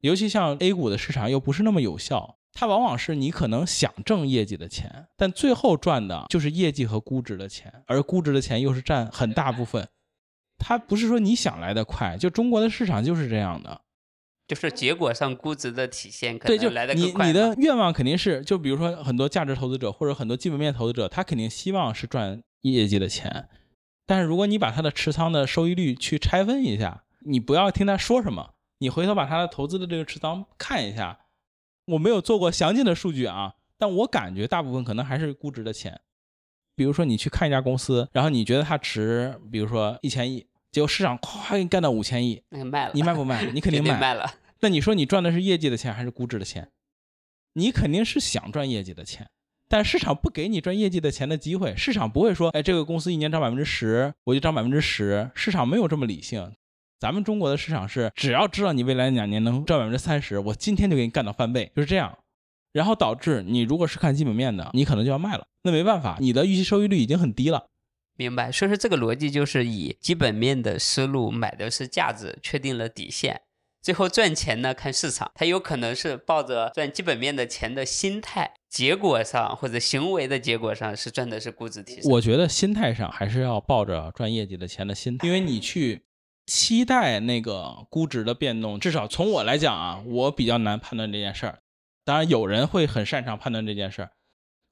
尤其像 A 股的市场又不是那么有效。它往往是你可能想挣业绩的钱，但最后赚的就是业绩和估值的钱，而估值的钱又是占很大部分。它不是说你想来的快，就中国的市场就是这样的，就是结果上估值的体现可能来的更快。你你的愿望肯定是，就比如说很多价值投资者或者很多基本面投资者，他肯定希望是赚业绩的钱。但是如果你把他的持仓的收益率去拆分一下，你不要听他说什么，你回头把他的投资的这个持仓看一下。我没有做过详尽的数据啊，但我感觉大部分可能还是估值的钱。比如说你去看一家公司，然后你觉得它值，比如说一千亿，结果市场咵给你干到五千亿，那卖了，你卖不卖？(laughs) 你肯定卖。卖了。那你说你赚的是业绩的钱还是估值的钱？你肯定是想赚业绩的钱，但市场不给你赚业绩的钱的机会。市场不会说，哎，这个公司一年涨百分之十，我就涨百分之十。市场没有这么理性。咱们中国的市场是，只要知道你未来两年能赚百分之三十，我今天就给你干到翻倍，就是这样。然后导致你如果是看基本面的，你可能就要卖了。那没办法，你的预期收益率已经很低了。明白。所以说这个逻辑就是以基本面的思路买的是价值，确定了底线，最后赚钱呢看市场。它有可能是抱着赚基本面的钱的心态，结果上或者行为的结果上是赚的是估值提升。我觉得心态上还是要抱着赚业绩的钱的心态，因为你去。期待那个估值的变动，至少从我来讲啊，我比较难判断这件事儿。当然，有人会很擅长判断这件事儿，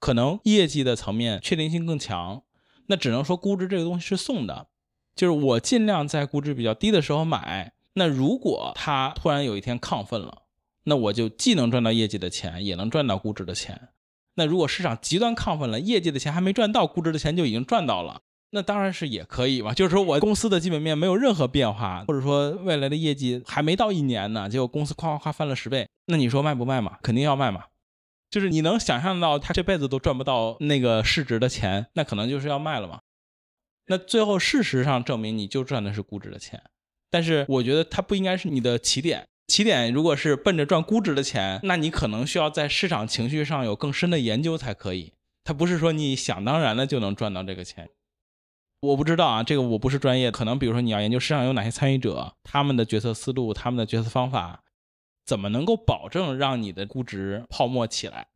可能业绩的层面确定性更强。那只能说估值这个东西是送的，就是我尽量在估值比较低的时候买。那如果它突然有一天亢奋了，那我就既能赚到业绩的钱，也能赚到估值的钱。那如果市场极端亢奋了，业绩的钱还没赚到，估值的钱就已经赚到了，那当然是也可以嘛。就是说我公司的基本面没有任何变化，或者说未来的业绩还没到一年呢，结果公司夸夸夸翻了十倍，那你说卖不卖嘛？肯定要卖嘛。就是你能想象到他这辈子都赚不到那个市值的钱，那可能就是要卖了嘛。那最后事实上证明你就赚的是估值的钱，但是我觉得它不应该是你的起点。起点如果是奔着赚估值的钱，那你可能需要在市场情绪上有更深的研究才可以。它不是说你想当然的就能赚到这个钱。我不知道啊，这个我不是专业，可能比如说你要研究市场有哪些参与者，他们的决策思路、他们的决策方法，怎么能够保证让你的估值泡沫起来？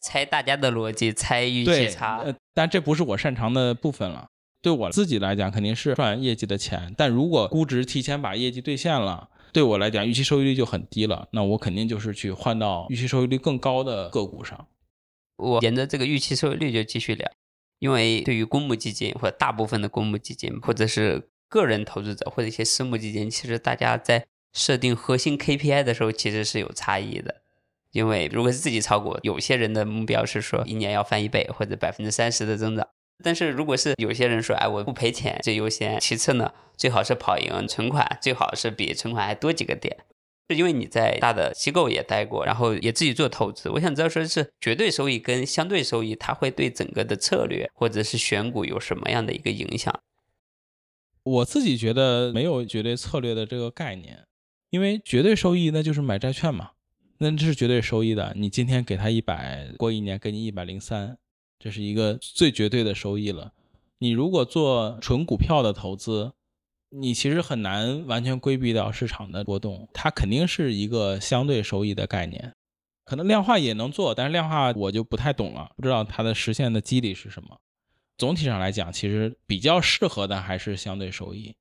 猜大家的逻辑，猜预期，差。呃，但这不是我擅长的部分了。对我自己来讲，肯定是赚业绩的钱。但如果估值提前把业绩兑现了，对我来讲，预期收益率就很低了。那我肯定就是去换到预期收益率更高的个股上。我沿着这个预期收益率就继续聊，因为对于公募基金或者大部分的公募基金，或者是个人投资者或者一些私募基金，其实大家在设定核心 KPI 的时候，其实是有差异的。因为如果是自己炒股，有些人的目标是说一年要翻一倍或者百分之三十的增长。但是如果是有些人说，哎，我不赔钱最优先，其次呢，最好是跑赢存款，最好是比存款还多几个点。是因为你在大的机构也待过，然后也自己做投资，我想知道说是绝对收益跟相对收益，它会对整个的策略或者是选股有什么样的一个影响？我自己觉得没有绝对策略的这个概念，因为绝对收益那就是买债券嘛，那这是绝对收益的。你今天给他一百，过一年给你一百零三，这是一个最绝对的收益了。你如果做纯股票的投资，你其实很难完全规避掉市场的波动，它肯定是一个相对收益的概念。可能量化也能做，但是量化我就不太懂了，不知道它的实现的机理是什么。总体上来讲，其实比较适合的还是相对收益。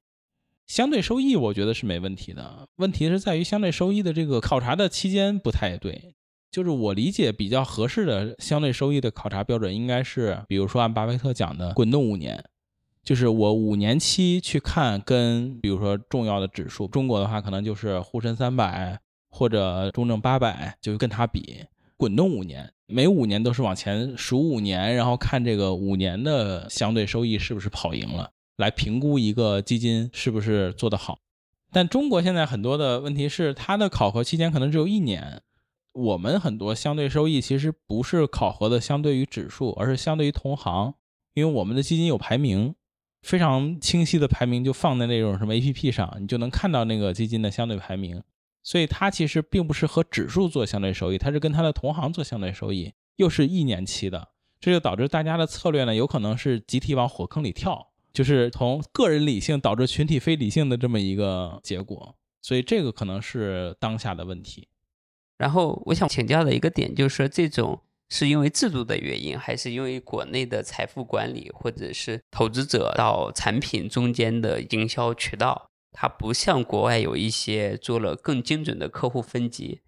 相对收益我觉得是没问题的，问题是在于相对收益的这个考察的期间不太对。就是我理解比较合适的相对收益的考察标准，应该是比如说按巴菲特讲的滚动五年，就是我五年期去看跟比如说重要的指数，中国的话可能就是沪深三百或者中证八百，就跟它比滚动五年，每五年都是往前数五年，然后看这个五年的相对收益是不是跑赢了，来评估一个基金是不是做得好。但中国现在很多的问题是，它的考核期间可能只有一年。我们很多相对收益其实不是考核的相对于指数，而是相对于同行，因为我们的基金有排名，非常清晰的排名就放在那种什么 APP 上，你就能看到那个基金的相对排名。所以它其实并不是和指数做相对收益，它是跟它的同行做相对收益，又是一年期的，这就导致大家的策略呢，有可能是集体往火坑里跳，就是从个人理性导致群体非理性的这么一个结果。所以这个可能是当下的问题。然后我想请教的一个点就是说，这种是因为制度的原因，还是因为国内的财富管理，或者是投资者到产品中间的营销渠道，它不像国外有一些做了更精准的客户分级。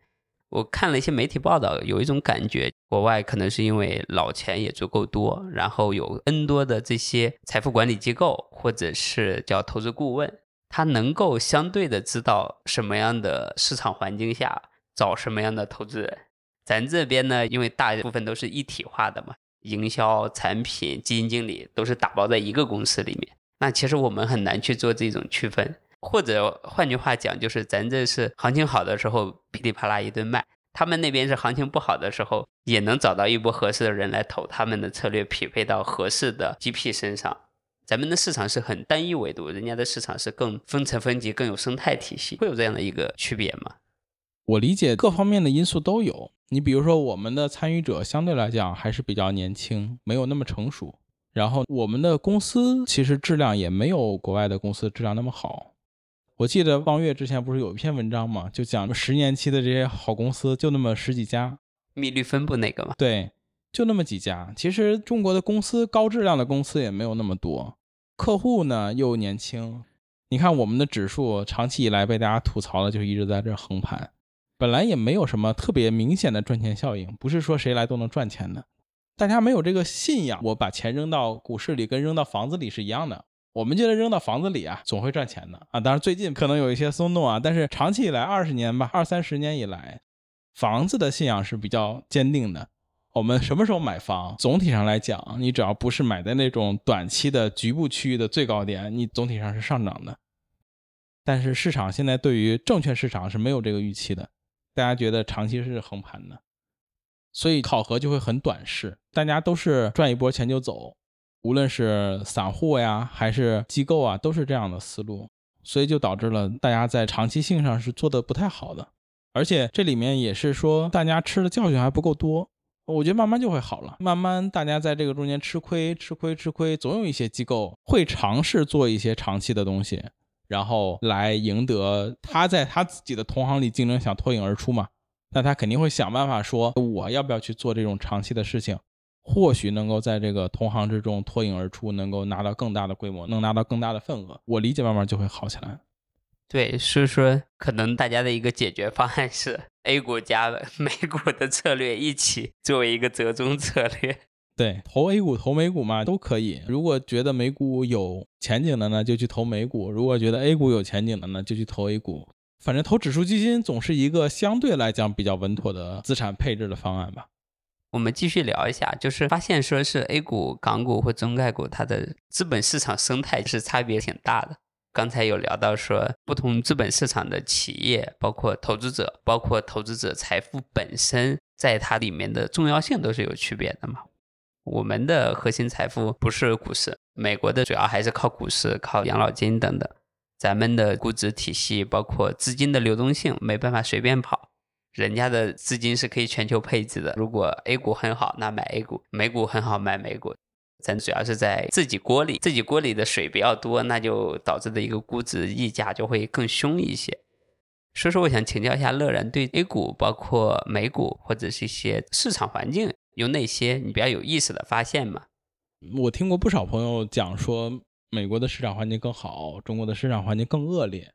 我看了一些媒体报道，有一种感觉，国外可能是因为老钱也足够多，然后有 N 多的这些财富管理机构，或者是叫投资顾问，他能够相对的知道什么样的市场环境下。找什么样的投资人？咱这边呢，因为大部分都是一体化的嘛，营销、产品、基金经理都是打包在一个公司里面。那其实我们很难去做这种区分，或者换句话讲，就是咱这是行情好的时候噼里啪啦一顿卖，他们那边是行情不好的时候，也能找到一波合适的人来投他们的策略，匹配到合适的 GP 身上。咱们的市场是很单一维度，人家的市场是更分层分级，更有生态体系，会有这样的一个区别吗？我理解各方面的因素都有。你比如说，我们的参与者相对来讲还是比较年轻，没有那么成熟。然后我们的公司其实质量也没有国外的公司质量那么好。我记得望月之前不是有一篇文章嘛，就讲十年期的这些好公司就那么十几家，密律分布那个嘛？对，就那么几家。其实中国的公司高质量的公司也没有那么多，客户呢又年轻。你看我们的指数长期以来被大家吐槽的就是一直在这横盘。本来也没有什么特别明显的赚钱效应，不是说谁来都能赚钱的。大家没有这个信仰，我把钱扔到股市里跟扔到房子里是一样的。我们觉得扔到房子里啊，总会赚钱的啊。当然最近可能有一些松动啊，但是长期以来二十年吧，二三十年以来，房子的信仰是比较坚定的。我们什么时候买房？总体上来讲，你只要不是买在那种短期的局部区域的最高点，你总体上是上涨的。但是市场现在对于证券市场是没有这个预期的，大家觉得长期是横盘的，所以考核就会很短视，大家都是赚一波钱就走，无论是散户呀还是机构啊，都是这样的思路，所以就导致了大家在长期性上是做的不太好的，而且这里面也是说大家吃的教训还不够多。我觉得慢慢就会好了，慢慢大家在这个中间吃亏、吃亏、吃亏，总有一些机构会尝试做一些长期的东西，然后来赢得他在他自己的同行里竞争，想脱颖而出嘛。那他肯定会想办法说，我要不要去做这种长期的事情，或许能够在这个同行之中脱颖而出，能够拿到更大的规模，能拿到更大的份额。我理解慢慢就会好起来。对，所以说可能大家的一个解决方案是 A 股加美股的策略一起作为一个折中策略。对，投 A 股投美股嘛都可以。如果觉得美股有前景的呢，就去投美股；如果觉得 A 股有前景的呢，就去投 A 股。反正投指数基金总是一个相对来讲比较稳妥的资产配置的方案吧。我们继续聊一下，就是发现说是 A 股、港股或中概股，它的资本市场生态是差别挺大的。刚才有聊到说，不同资本市场的企业，包括投资者，包括投资者财富本身，在它里面的重要性都是有区别的嘛。我们的核心财富不是股市，美国的主要还是靠股市、靠养老金等等。咱们的估值体系，包括资金的流动性，没办法随便跑。人家的资金是可以全球配置的。如果 A 股很好，那买 A 股；美股很好，买美股。咱主要是在自己锅里，自己锅里的水比较多，那就导致的一个估值溢价就会更凶一些。所以说，我想请教一下乐然，对 A 股、包括美股或者是一些市场环境，有哪些你比较有意思的发现吗？我听过不少朋友讲说，美国的市场环境更好，中国的市场环境更恶劣。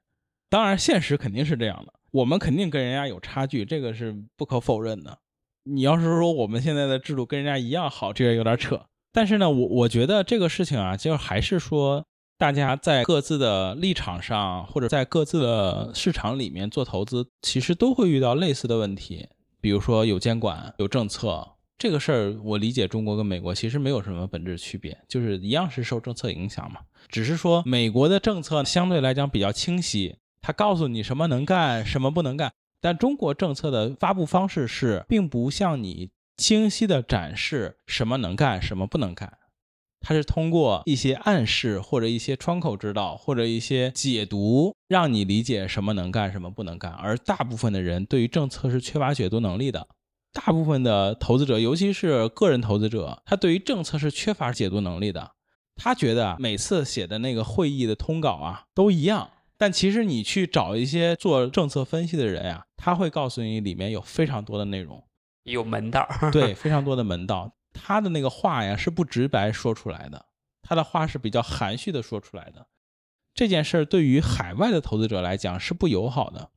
当然，现实肯定是这样的，我们肯定跟人家有差距，这个是不可否认的。你要是说我们现在的制度跟人家一样好，这个有点扯。但是呢，我我觉得这个事情啊，就还是说，大家在各自的立场上，或者在各自的市场里面做投资，其实都会遇到类似的问题。比如说有监管、有政策，这个事儿我理解中国跟美国其实没有什么本质区别，就是一样是受政策影响嘛。只是说美国的政策相对来讲比较清晰，他告诉你什么能干，什么不能干。但中国政策的发布方式是，并不向你。清晰的展示什么能干，什么不能干，它是通过一些暗示或者一些窗口指导或者一些解读，让你理解什么能干，什么不能干。而大部分的人对于政策是缺乏解读能力的，大部分的投资者，尤其是个人投资者，他对于政策是缺乏解读能力的。他觉得每次写的那个会议的通稿啊都一样，但其实你去找一些做政策分析的人呀，他会告诉你里面有非常多的内容。有门道，对，(laughs) 非常多的门道。他的那个话呀，是不直白说出来的，他的话是比较含蓄的说出来的。这件事儿对于海外的投资者来讲是不友好的，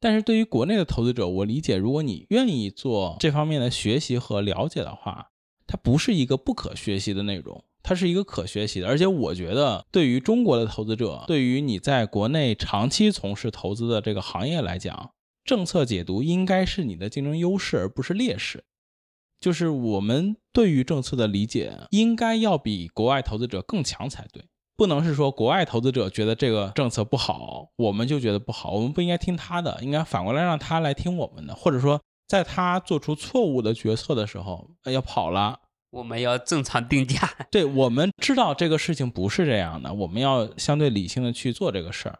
但是对于国内的投资者，我理解，如果你愿意做这方面的学习和了解的话，它不是一个不可学习的内容，它是一个可学习的。而且我觉得，对于中国的投资者，对于你在国内长期从事投资的这个行业来讲，政策解读应该是你的竞争优势，而不是劣势。就是我们对于政策的理解，应该要比国外投资者更强才对。不能是说国外投资者觉得这个政策不好，我们就觉得不好。我们不应该听他的，应该反过来让他来听我们的。或者说，在他做出错误的决策的时候，要跑了，我们要正常定价。(laughs) 对，我们知道这个事情不是这样的，我们要相对理性的去做这个事儿。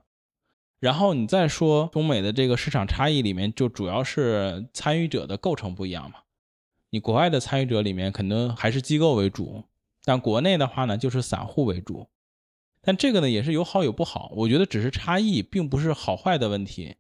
然后你再说中美的这个市场差异里面，就主要是参与者的构成不一样嘛。你国外的参与者里面可能还是机构为主，但国内的话呢，就是散户为主。但这个呢也是有好有不好，我觉得只是差异，并不是好坏的问题。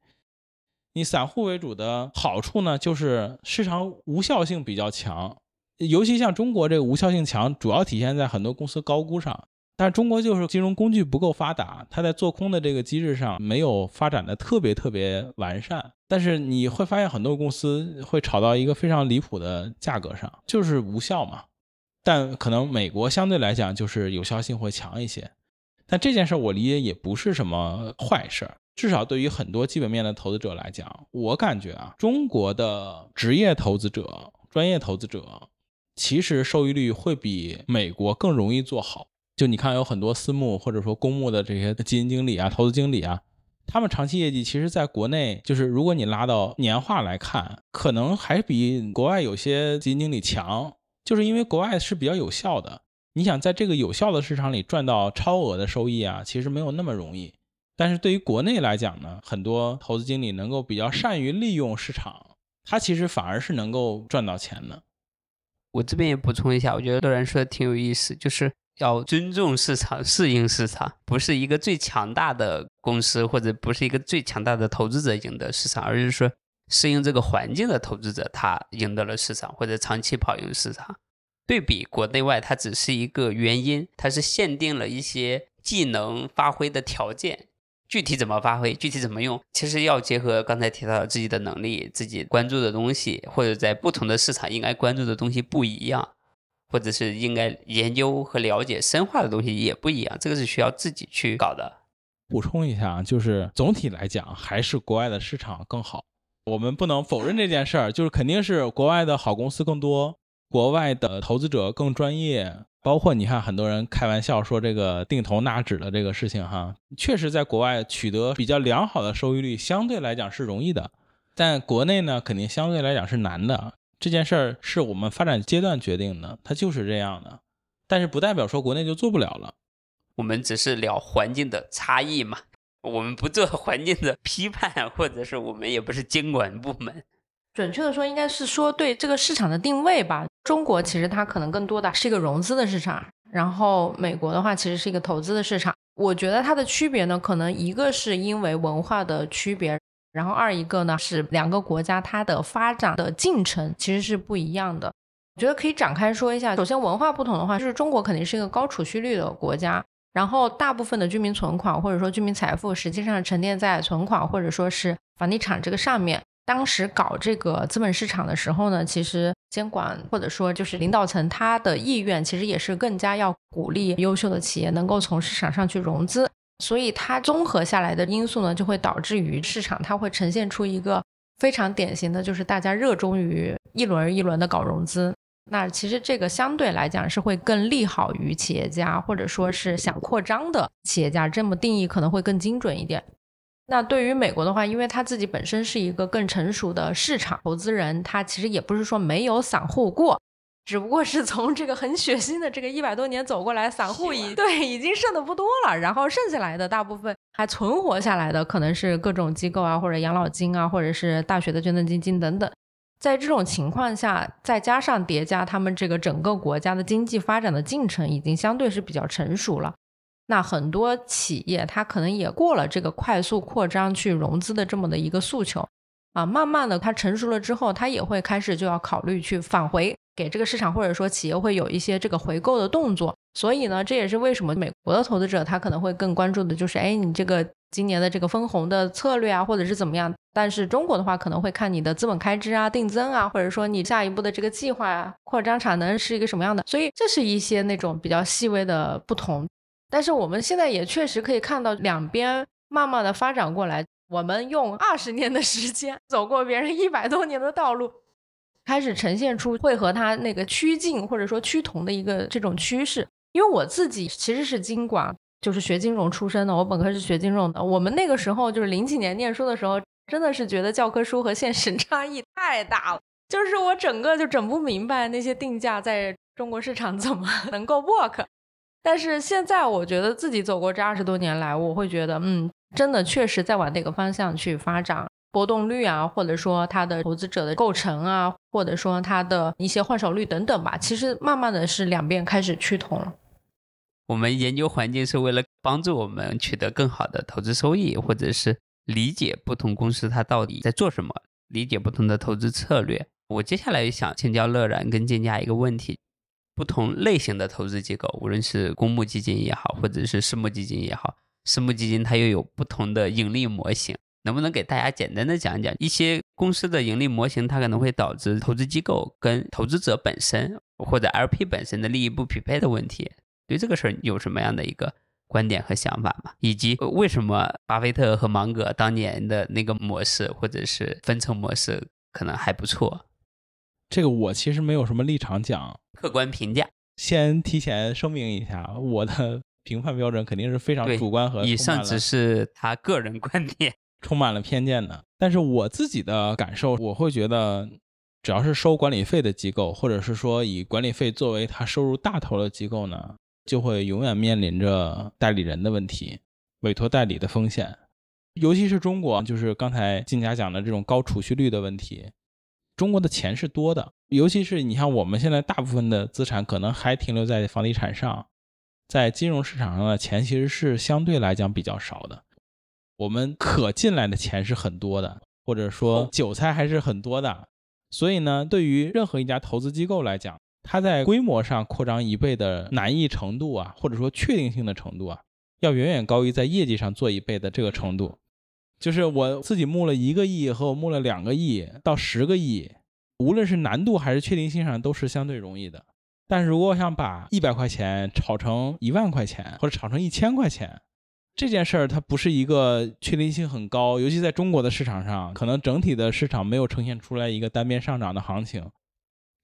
你散户为主的好处呢，就是市场无效性比较强，尤其像中国这个无效性强，主要体现在很多公司高估上。但中国就是金融工具不够发达，它在做空的这个机制上没有发展的特别特别完善。但是你会发现很多公司会炒到一个非常离谱的价格上，就是无效嘛。但可能美国相对来讲就是有效性会强一些。但这件事我理解也不是什么坏事儿，至少对于很多基本面的投资者来讲，我感觉啊，中国的职业投资者、专业投资者，其实收益率会比美国更容易做好。就你看，有很多私募或者说公募的这些基金经理啊、投资经理啊，他们长期业绩其实在国内，就是如果你拉到年化来看，可能还比国外有些基金经理强，就是因为国外是比较有效的。你想在这个有效的市场里赚到超额的收益啊，其实没有那么容易。但是对于国内来讲呢，很多投资经理能够比较善于利用市场，他其实反而是能够赚到钱的。我这边也补充一下，我觉得乐然说的挺有意思，就是要尊重市场、适应市场，不是一个最强大的公司或者不是一个最强大的投资者赢得市场，而是说适应这个环境的投资者他赢得了市场或者长期跑赢市场。对比国内外，它只是一个原因，它是限定了一些技能发挥的条件，具体怎么发挥，具体怎么用，其实要结合刚才提到的自己的能力、自己关注的东西，或者在不同的市场应该关注的东西不一样，或者是应该研究和了解深化的东西也不一样，这个是需要自己去搞的。补充一下，就是总体来讲，还是国外的市场更好。我们不能否认这件事儿，就是肯定是国外的好公司更多。国外的投资者更专业，包括你看，很多人开玩笑说这个定投纳指的这个事情，哈，确实在国外取得比较良好的收益率，相对来讲是容易的，但国内呢，肯定相对来讲是难的。这件事儿是我们发展阶段决定的，它就是这样的，但是不代表说国内就做不了了。我们只是聊环境的差异嘛，我们不做环境的批判，或者是我们也不是监管部门。准确的说，应该是说对这个市场的定位吧。中国其实它可能更多的是一个融资的市场，然后美国的话其实是一个投资的市场。我觉得它的区别呢，可能一个是因为文化的区别，然后二一个呢是两个国家它的发展的进程其实是不一样的。我觉得可以展开说一下。首先文化不同的话，就是中国肯定是一个高储蓄率的国家，然后大部分的居民存款或者说居民财富实际上沉淀在存款或者说是房地产这个上面。当时搞这个资本市场的时候呢，其实监管或者说就是领导层他的意愿，其实也是更加要鼓励优秀的企业能够从市场上去融资。所以它综合下来的因素呢，就会导致于市场它会呈现出一个非常典型的就是大家热衷于一轮一轮的搞融资。那其实这个相对来讲是会更利好于企业家或者说是想扩张的企业家，这么定义可能会更精准一点。那对于美国的话，因为他自己本身是一个更成熟的市场投资人，他其实也不是说没有散户过，只不过是从这个很血腥的这个一百多年走过来，散户已对已经剩的不多了，然后剩下来的大部分还存活下来的，可能是各种机构啊，或者养老金啊，或者是大学的捐赠基金等等。在这种情况下，再加上叠加他们这个整个国家的经济发展的进程已经相对是比较成熟了。那很多企业，它可能也过了这个快速扩张去融资的这么的一个诉求啊，慢慢的它成熟了之后，它也会开始就要考虑去返回给这个市场，或者说企业会有一些这个回购的动作。所以呢，这也是为什么美国的投资者他可能会更关注的就是，哎，你这个今年的这个分红的策略啊，或者是怎么样？但是中国的话，可能会看你的资本开支啊、定增啊，或者说你下一步的这个计划啊、扩张产能是一个什么样的。所以这是一些那种比较细微的不同。但是我们现在也确实可以看到两边慢慢的发展过来。我们用二十年的时间走过别人一百多年的道路，开始呈现出会和它那个趋近或者说趋同的一个这种趋势。因为我自己其实是经管，就是学金融出身的，我本科是学金融的。我们那个时候就是零几年念书的时候，真的是觉得教科书和现实 (laughs) 差异太大了，就是我整个就整不明白那些定价在中国市场怎么 (laughs) 能够 work。但是现在，我觉得自己走过这二十多年来，我会觉得，嗯，真的确实在往那个方向去发展，波动率啊，或者说它的投资者的构成啊，或者说它的一些换手率等等吧，其实慢慢的是两边开始趋同了。我们研究环境是为了帮助我们取得更好的投资收益，或者是理解不同公司它到底在做什么，理解不同的投资策略。我接下来想请教乐然跟建家一个问题。不同类型的投资机构，无论是公募基金也好，或者是私募基金也好，私募基金它又有不同的盈利模型，能不能给大家简单的讲讲一些公司的盈利模型，它可能会导致投资机构跟投资者本身或者 LP 本身的利益不匹配的问题？对这个事儿有什么样的一个观点和想法吗，以及为什么巴菲特和芒格当年的那个模式或者是分成模式可能还不错。这个我其实没有什么立场讲，客观评价。先提前声明一下，我的 (laughs) 评判标准肯定是非常主观和以上只是他个人观点，(laughs) 充满了偏见的。但是我自己的感受，我会觉得，只要是收管理费的机构，或者是说以管理费作为他收入大头的机构呢，就会永远面临着代理人的问题、委托代理的风险，尤其是中国，就是刚才金家讲的这种高储蓄率的问题。中国的钱是多的，尤其是你像我们现在大部分的资产可能还停留在房地产上，在金融市场上的钱其实是相对来讲比较少的。我们可进来的钱是很多的，或者说韭菜还是很多的。所以呢，对于任何一家投资机构来讲，它在规模上扩张一倍的难易程度啊，或者说确定性的程度啊，要远远高于在业绩上做一倍的这个程度。就是我自己募了一个亿和我募了两个亿到十个亿，无论是难度还是确定性上都是相对容易的。但是如果我想把一百块钱炒成一万块钱或者炒成一千块钱，这件事儿它不是一个确定性很高，尤其在中国的市场上，可能整体的市场没有呈现出来一个单边上涨的行情。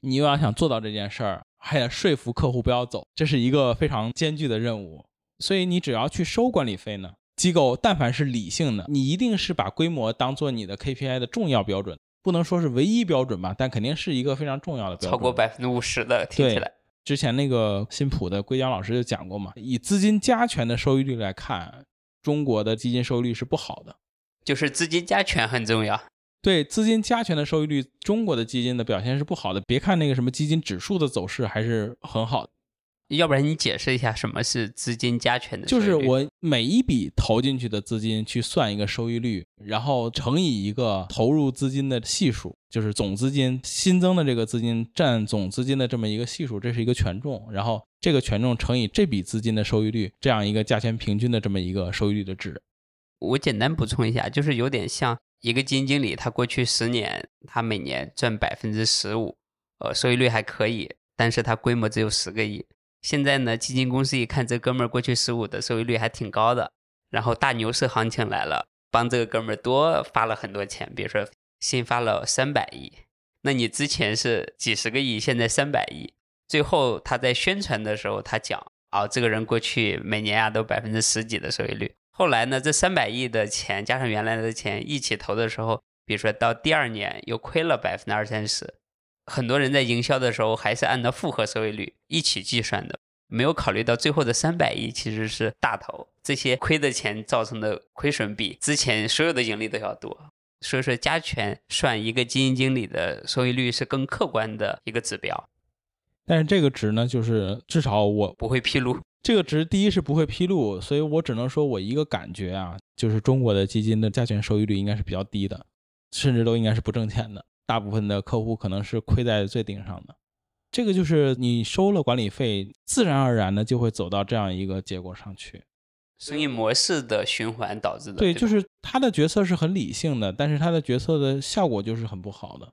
你又要想做到这件事儿，还得说服客户不要走，这是一个非常艰巨的任务。所以你只要去收管理费呢？机构但凡是理性的，你一定是把规模当做你的 KPI 的重要标准，不能说是唯一标准吧，但肯定是一个非常重要的标准。超过百分之五十的，听起来。之前那个新普的归江老师就讲过嘛，以资金加权的收益率来看，中国的基金收益率是不好的，就是资金加权很重要。对，资金加权的收益率，中国的基金的表现是不好的。别看那个什么基金指数的走势还是很好的。要不然你解释一下什么是资金加权的？就是我每一笔投进去的资金去算一个收益率，然后乘以一个投入资金的系数，就是总资金新增的这个资金占总资金的这么一个系数，这是一个权重，然后这个权重乘以这笔资金的收益率，这样一个价钱平均的这么一个收益率的值。我简单补充一下，就是有点像一个基金经理，他过去十年他每年赚百分之十五，呃，收益率还可以，但是他规模只有十个亿。现在呢，基金公司一看这哥们儿过去十五的收益率还挺高的，然后大牛市行情来了，帮这个哥们儿多发了很多钱，比如说新发了三百亿，那你之前是几十个亿，现在三百亿，最后他在宣传的时候他讲啊，这个人过去每年啊都百分之十几的收益率，后来呢这三百亿的钱加上原来的钱一起投的时候，比如说到第二年又亏了百分之二三十。很多人在营销的时候还是按照复合收益率一起计算的，没有考虑到最后的三百亿其实是大头，这些亏的钱造成的亏损比之前所有的盈利都要多。所以说加权算一个基金经理的收益率是更客观的一个指标。但是这个值呢，就是至少我不会披露这个值，第一是不会披露，所以我只能说我一个感觉啊，就是中国的基金的加权收益率应该是比较低的，甚至都应该是不挣钱的。大部分的客户可能是亏在最顶上的，这个就是你收了管理费，自然而然的就会走到这样一个结果上去，生意模式的循环导致的。对，就是他的决策是很理性的，但是他的决策的效果就是很不好的。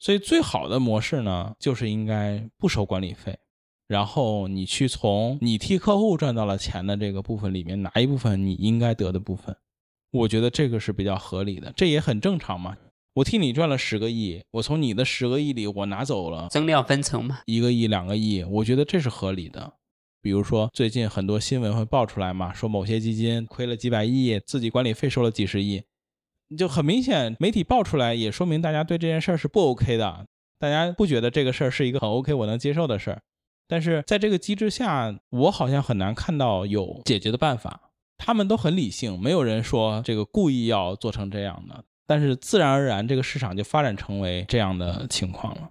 所以最好的模式呢，就是应该不收管理费，然后你去从你替客户赚到了钱的这个部分里面拿一部分你应该得的部分，我觉得这个是比较合理的，这也很正常嘛。我替你赚了十个亿，我从你的十个亿里我拿走了增量分成嘛，一个亿、两个亿，我觉得这是合理的。比如说最近很多新闻会爆出来嘛，说某些基金亏了几百亿，自己管理费收了几十亿，就很明显媒体爆出来也说明大家对这件事儿是不 OK 的，大家不觉得这个事儿是一个很 OK 我能接受的事儿。但是在这个机制下，我好像很难看到有解决的办法。他们都很理性，没有人说这个故意要做成这样的。但是自然而然，这个市场就发展成为这样的情况了。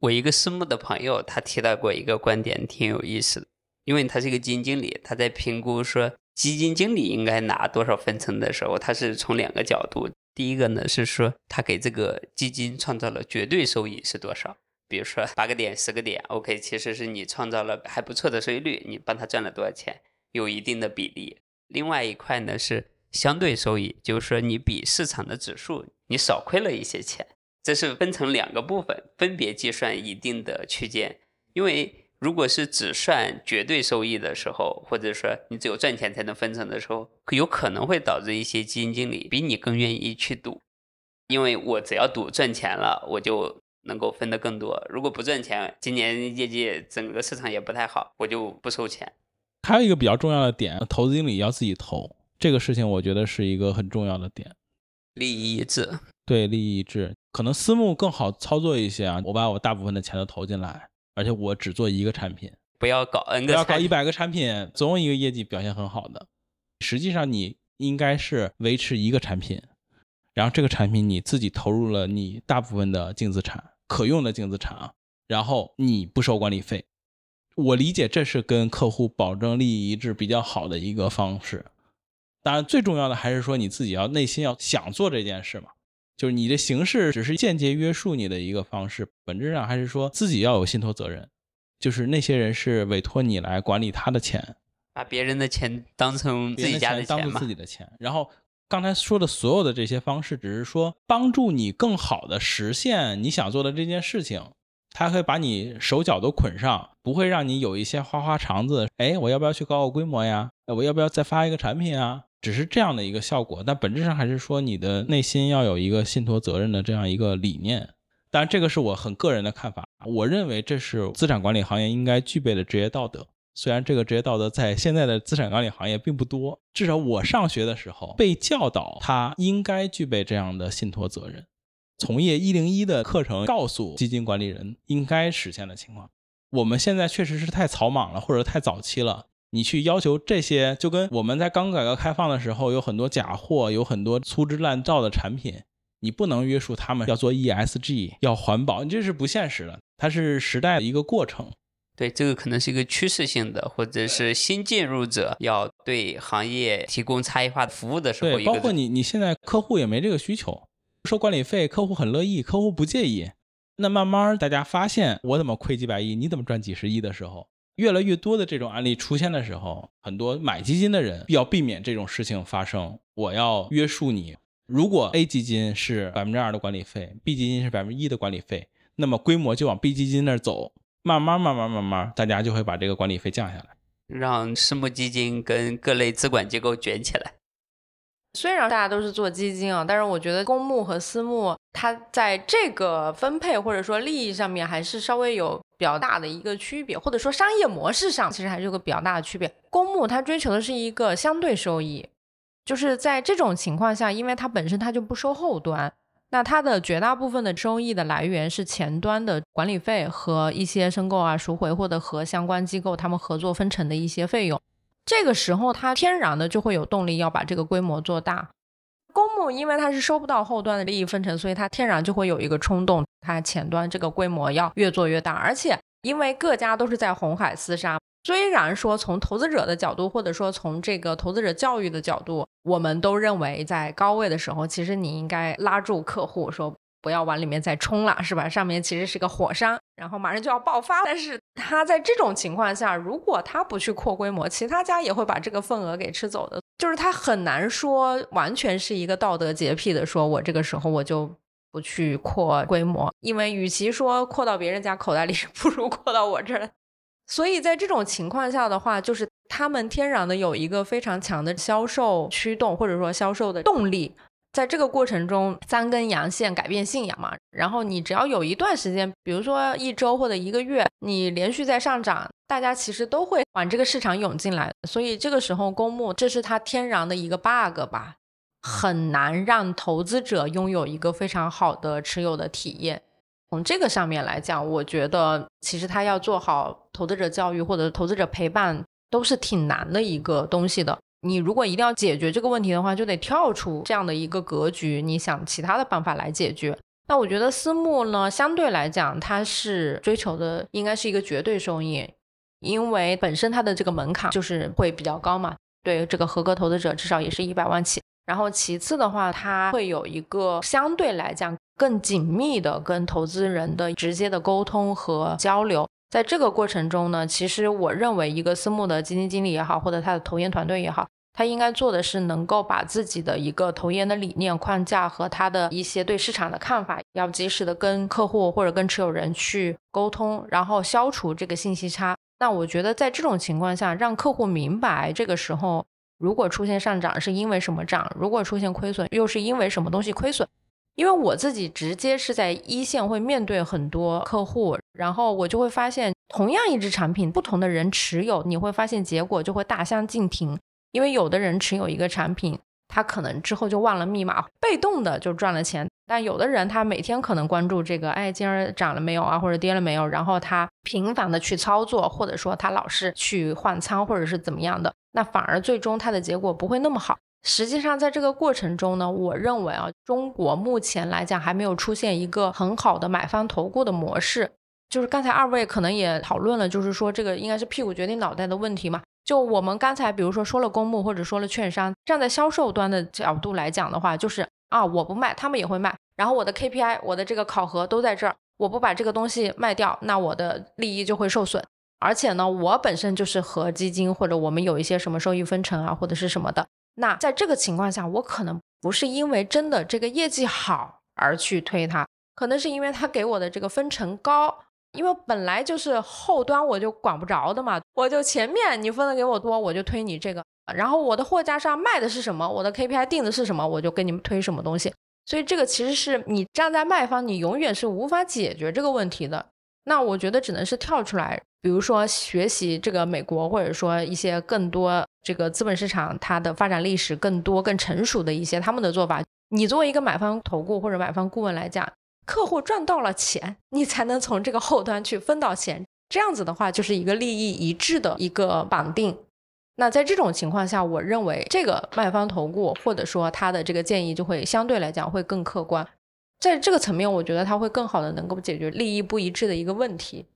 我一个私募的朋友，他提到过一个观点，挺有意思的。因为他是一个基金经理，他在评估说基金经理应该拿多少分成的时候，他是从两个角度。第一个呢是说，他给这个基金创造了绝对收益是多少？比如说八个点、十个点，OK，其实是你创造了还不错的收益率，你帮他赚了多少钱，有一定的比例。另外一块呢是。相对收益就是说，你比市场的指数你少亏了一些钱，这是分成两个部分，分别计算一定的区间。因为如果是只算绝对收益的时候，或者说你只有赚钱才能分成的时候，有可能会导致一些基金经理比你更愿意去赌，因为我只要赌赚钱了，我就能够分得更多。如果不赚钱，今年业绩整个市场也不太好，我就不收钱。还有一个比较重要的点，投资经理要自己投，这个事情我觉得是一个很重要的点。利益一致，对，利益一致，可能私募更好操作一些啊。我把我大部分的钱都投进来。而且我只做一个产品，不要搞 N 个，不要搞一百个产品，总有一个业绩表现很好的。实际上你应该是维持一个产品，然后这个产品你自己投入了你大部分的净资产，可用的净资产啊，然后你不收管理费。我理解这是跟客户保证利益一致比较好的一个方式。当然，最重要的还是说你自己要内心要想做这件事嘛。就是你的形式只是间接约束你的一个方式，本质上还是说自己要有信托责任。就是那些人是委托你来管理他的钱，把别人的钱当成自己家的钱当做自己的钱。然后刚才说的所有的这些方式，只是说帮助你更好的实现你想做的这件事情。他会把你手脚都捆上，不会让你有一些花花肠子。哎，我要不要去搞搞规模呀？我要不要再发一个产品啊？只是这样的一个效果，但本质上还是说你的内心要有一个信托责任的这样一个理念。当然，这个是我很个人的看法。我认为这是资产管理行业应该具备的职业道德。虽然这个职业道德在现在的资产管理行业并不多，至少我上学的时候被教导，他应该具备这样的信托责任。从业一零一的课程告诉基金管理人应该实现的情况。我们现在确实是太草莽了，或者太早期了。你去要求这些，就跟我们在刚改革开放的时候，有很多假货，有很多粗制滥造的产品，你不能约束他们要做 ESG，要环保，你这是不现实的。它是时代的一个过程。对，这个可能是一个趋势性的，或者是新进入者要对行业提供差异化的服务的时候。对，包括你，你现在客户也没这个需求，收管理费，客户很乐意，客户不介意。那慢慢大家发现，我怎么亏几百亿，你怎么赚几十亿的时候。越来越多的这种案例出现的时候，很多买基金的人要避免这种事情发生。我要约束你，如果 A 基金是百分之二的管理费，B 基金是百分之一的管理费，那么规模就往 B 基金那儿走，慢慢慢慢慢慢，大家就会把这个管理费降下来，让私募基金跟各类资管机构卷起来。虽然大家都是做基金啊，但是我觉得公募和私募，它在这个分配或者说利益上面还是稍微有比较大的一个区别，或者说商业模式上其实还是有个比较大的区别。公募它追求的是一个相对收益，就是在这种情况下，因为它本身它就不收后端，那它的绝大部分的收益的来源是前端的管理费和一些申购啊、赎回或者和相关机构他们合作分成的一些费用。这个时候，它天然的就会有动力要把这个规模做大。公募因为它是收不到后端的利益分成，所以它天然就会有一个冲动，它前端这个规模要越做越大。而且因为各家都是在红海厮杀，虽然说从投资者的角度，或者说从这个投资者教育的角度，我们都认为在高位的时候，其实你应该拉住客户说。不要往里面再冲了，是吧？上面其实是个火山，然后马上就要爆发。但是他在这种情况下，如果他不去扩规模，其他家也会把这个份额给吃走的。就是他很难说完全是一个道德洁癖的，说我这个时候我就不去扩规模，因为与其说扩到别人家口袋里，(laughs) 不如扩到我这儿。所以在这种情况下的话，就是他们天然的有一个非常强的销售驱动，或者说销售的动力。在这个过程中，三根阳线改变信仰嘛。然后你只要有一段时间，比如说一周或者一个月，你连续在上涨，大家其实都会往这个市场涌进来。所以这个时候，公募这是它天然的一个 bug 吧，很难让投资者拥有一个非常好的持有的体验。从这个上面来讲，我觉得其实他要做好投资者教育或者投资者陪伴，都是挺难的一个东西的。你如果一定要解决这个问题的话，就得跳出这样的一个格局，你想其他的办法来解决。那我觉得私募呢，相对来讲，它是追求的应该是一个绝对收益，因为本身它的这个门槛就是会比较高嘛。对这个合格投资者，至少也是一百万起。然后其次的话，它会有一个相对来讲更紧密的跟投资人的直接的沟通和交流。在这个过程中呢，其实我认为一个私募的基金经理也好，或者他的投研团队也好。他应该做的是能够把自己的一个投研的理念框架和他的一些对市场的看法，要及时的跟客户或者跟持有人去沟通，然后消除这个信息差。那我觉得在这种情况下，让客户明白这个时候如果出现上涨是因为什么涨，如果出现亏损又是因为什么东西亏损。因为我自己直接是在一线会面对很多客户，然后我就会发现，同样一只产品，不同的人持有，你会发现结果就会大相径庭。因为有的人持有一个产品，他可能之后就忘了密码，被动的就赚了钱；但有的人他每天可能关注这个，哎，今儿涨了没有啊，或者跌了没有，然后他频繁的去操作，或者说他老是去换仓，或者是怎么样的，那反而最终他的结果不会那么好。实际上，在这个过程中呢，我认为啊，中国目前来讲还没有出现一个很好的买方投顾的模式。就是刚才二位可能也讨论了，就是说这个应该是屁股决定脑袋的问题嘛。就我们刚才比如说说了公募或者说了券商，站在销售端的角度来讲的话，就是啊我不卖，他们也会卖，然后我的 KPI 我的这个考核都在这儿，我不把这个东西卖掉，那我的利益就会受损。而且呢，我本身就是和基金或者我们有一些什么收益分成啊或者是什么的，那在这个情况下，我可能不是因为真的这个业绩好而去推它，可能是因为它给我的这个分成高。因为本来就是后端我就管不着的嘛，我就前面你分的给我多，我就推你这个，然后我的货架上卖的是什么，我的 KPI 定的是什么，我就给你们推什么东西。所以这个其实是你站在卖方，你永远是无法解决这个问题的。那我觉得只能是跳出来，比如说学习这个美国，或者说一些更多这个资本市场它的发展历史更多更成熟的一些他们的做法。你作为一个买方投顾或者买方顾问来讲。客户赚到了钱，你才能从这个后端去分到钱。这样子的话，就是一个利益一致的一个绑定。那在这种情况下，我认为这个卖方投顾或者说他的这个建议就会相对来讲会更客观。在这个层面，我觉得他会更好的能够解决利益不一致的一个问题。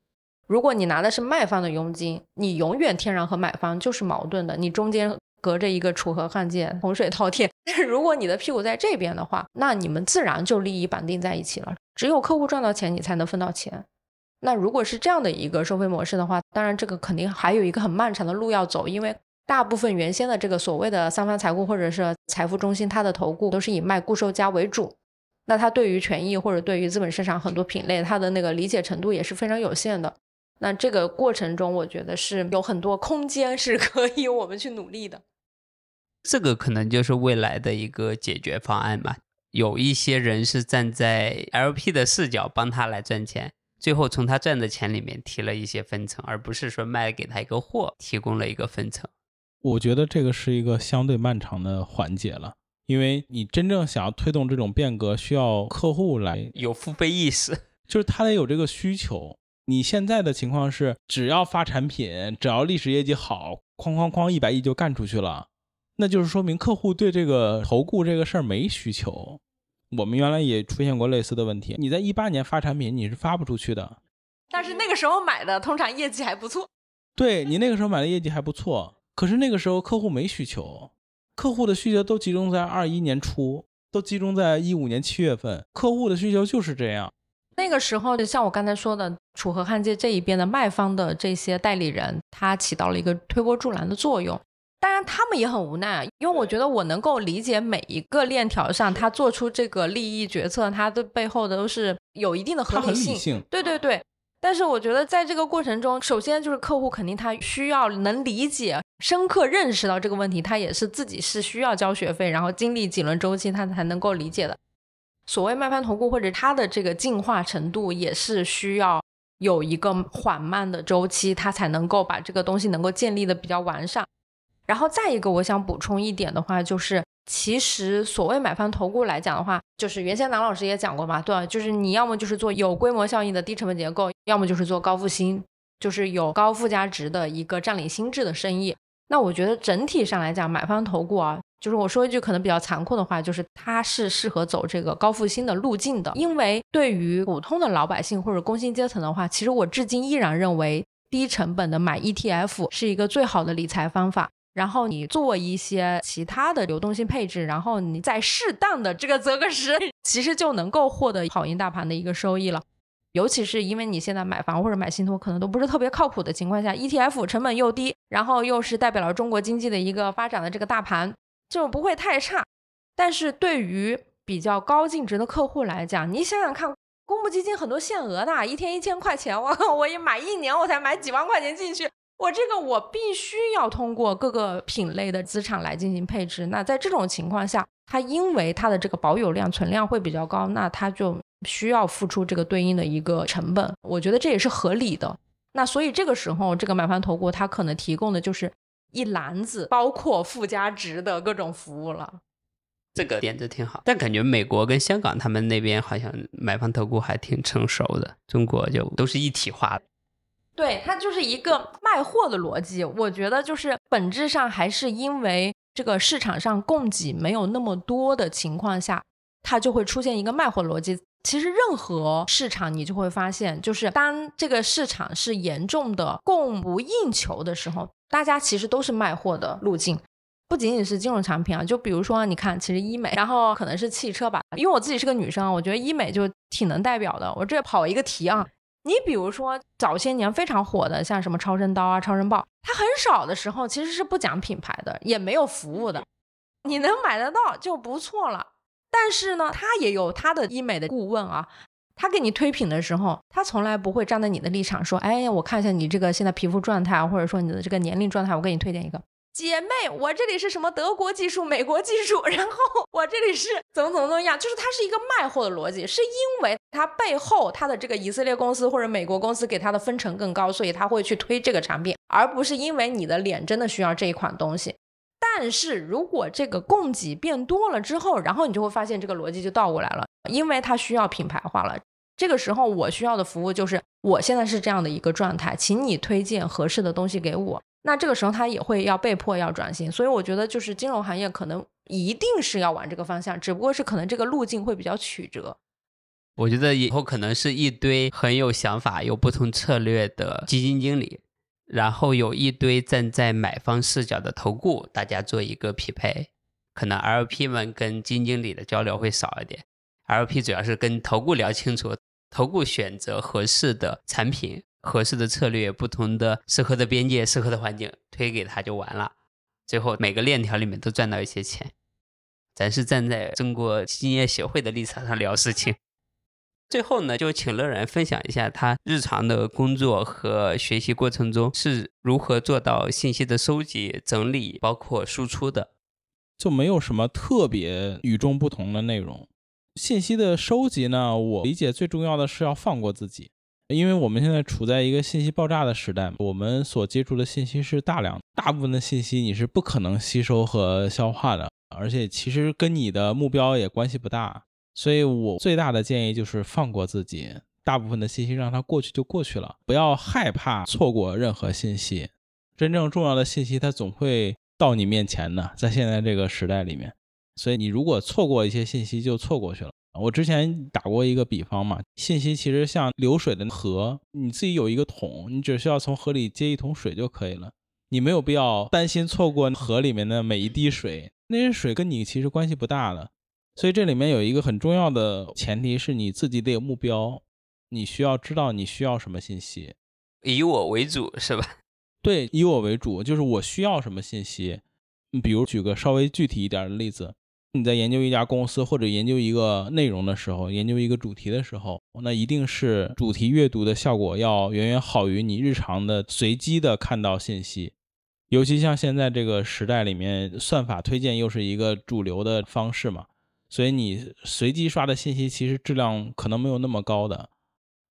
如果你拿的是卖方的佣金，你永远天然和买方就是矛盾的，你中间。隔着一个楚河汉界，洪水滔天。但如果你的屁股在这边的话，那你们自然就利益绑定在一起了。只有客户赚到钱，你才能分到钱。那如果是这样的一个收费模式的话，当然这个肯定还有一个很漫长的路要走，因为大部分原先的这个所谓的三方财顾或者是财富中心，它的投顾都是以卖固收加为主。那它对于权益或者对于资本市场很多品类，它的那个理解程度也是非常有限的。那这个过程中，我觉得是有很多空间是 (laughs) 可以我们去努力的。这个可能就是未来的一个解决方案吧。有一些人是站在 LP 的视角帮他来赚钱，最后从他赚的钱里面提了一些分成，而不是说卖给他一个货提供了一个分成。我觉得这个是一个相对漫长的环节了，因为你真正想要推动这种变革，需要客户来有付费意识，(laughs) 就是他得有这个需求。你现在的情况是，只要发产品，只要历史业绩好，哐哐哐一百亿就干出去了。那就是说明客户对这个投顾这个事儿没需求。我们原来也出现过类似的问题，你在一八年发产品，你是发不出去的。但是那个时候买的通常业绩还不错。对你那个时候买的业绩还不错，可是那个时候客户没需求，客户的需求都集中在二一年初，都集中在一五年七月份，客户的需求就是这样。那个时候，就像我刚才说的，楚河汉界这一边的卖方的这些代理人，他起到了一个推波助澜的作用。当然，他们也很无奈，因为我觉得我能够理解每一个链条上他做出这个利益决策，他的背后的都是有一定的合理性。对对对。但是我觉得在这个过程中，首先就是客户肯定他需要能理解、深刻认识到这个问题，他也是自己是需要交学费，然后经历几轮周期，他才能够理解的。所谓卖方投顾或者他的这个进化程度，也是需要有一个缓慢的周期，他才能够把这个东西能够建立的比较完善。然后再一个，我想补充一点的话，就是其实所谓买方投顾来讲的话，就是原先南老师也讲过嘛，对，就是你要么就是做有规模效应的低成本结构，要么就是做高复兴，就是有高附加值的一个占领心智的生意。那我觉得整体上来讲，买方投顾啊，就是我说一句可能比较残酷的话，就是它是适合走这个高复兴的路径的，因为对于普通的老百姓或者工薪阶层的话，其实我至今依然认为低成本的买 ETF 是一个最好的理财方法。然后你做一些其他的流动性配置，然后你再适当的这个择个时，(laughs) 其实就能够获得跑赢大盘的一个收益了。尤其是因为你现在买房或者买信托可能都不是特别靠谱的情况下，ETF 成本又低，然后又是代表了中国经济的一个发展的这个大盘，就不会太差。但是对于比较高净值的客户来讲，你想想看，公募基金很多限额的，一天一千块钱，我 (laughs) 我也买一年我才买几万块钱进去，我这个我必须要通过各个品类的资产来进行配置。那在这种情况下，它因为它的这个保有量、存量会比较高，那它就需要付出这个对应的一个成本。我觉得这也是合理的。那所以这个时候，这个买方投顾它可能提供的就是一篮子包括附加值的各种服务了。这个点子挺好，但感觉美国跟香港他们那边好像买方投顾还挺成熟的，中国就都是一体化的。对，它就是一个卖货的逻辑。我觉得就是本质上还是因为这个市场上供给没有那么多的情况下，它就会出现一个卖货逻辑。其实任何市场你就会发现，就是当这个市场是严重的供不应求的时候，大家其实都是卖货的路径。不仅仅是金融产品啊，就比如说你看，其实医美，然后可能是汽车吧。因为我自己是个女生，我觉得医美就挺能代表的。我这跑一个题啊，你比如说早些年非常火的，像什么超声刀啊、超声炮，它很少的时候其实是不讲品牌的，也没有服务的，你能买得到就不错了。但是呢，他也有他的医美的顾问啊，他给你推品的时候，他从来不会站在你的立场说，哎呀，我看一下你这个现在皮肤状态，或者说你的这个年龄状态，我给你推荐一个姐妹，我这里是什么德国技术、美国技术，然后我这里是怎么怎么怎么样，就是它是一个卖货的逻辑，是因为它背后它的这个以色列公司或者美国公司给它的分成更高，所以他会去推这个产品，而不是因为你的脸真的需要这一款东西。但是如果这个供给变多了之后，然后你就会发现这个逻辑就倒过来了，因为它需要品牌化了。这个时候我需要的服务就是我现在是这样的一个状态，请你推荐合适的东西给我。那这个时候他也会要被迫要转型，所以我觉得就是金融行业可能一定是要往这个方向，只不过是可能这个路径会比较曲折。我觉得以后可能是一堆很有想法、有不同策略的基金经理。然后有一堆站在买方视角的投顾，大家做一个匹配，可能 LP 们跟基金经理的交流会少一点，LP 主要是跟投顾聊清楚，投顾选择合适的产品、合适的策略、不同的适合的边界、适合的环境推给他就完了，最后每个链条里面都赚到一些钱。咱是站在中国基金业协会的立场上聊事情。最后呢，就请乐然分享一下他日常的工作和学习过程中是如何做到信息的收集、整理，包括输出的。就没有什么特别与众不同的内容。信息的收集呢，我理解最重要的是要放过自己，因为我们现在处在一个信息爆炸的时代，我们所接触的信息是大量，大部分的信息你是不可能吸收和消化的，而且其实跟你的目标也关系不大。所以我最大的建议就是放过自己，大部分的信息让它过去就过去了，不要害怕错过任何信息。真正重要的信息它总会到你面前的，在现在这个时代里面。所以你如果错过一些信息，就错过去了。我之前打过一个比方嘛，信息其实像流水的河，你自己有一个桶，你只需要从河里接一桶水就可以了，你没有必要担心错过河里面的每一滴水，那些水跟你其实关系不大的。所以这里面有一个很重要的前提是你自己得有目标，你需要知道你需要什么信息，以我为主是吧？(laughs) 对，以我为主，就是我需要什么信息。比如举个稍微具体一点的例子，你在研究一家公司或者研究一个内容的时候，研究一个主题的时候，那一定是主题阅读的效果要远远好于你日常的随机的看到信息。尤其像现在这个时代里面，算法推荐又是一个主流的方式嘛。所以你随机刷的信息其实质量可能没有那么高的，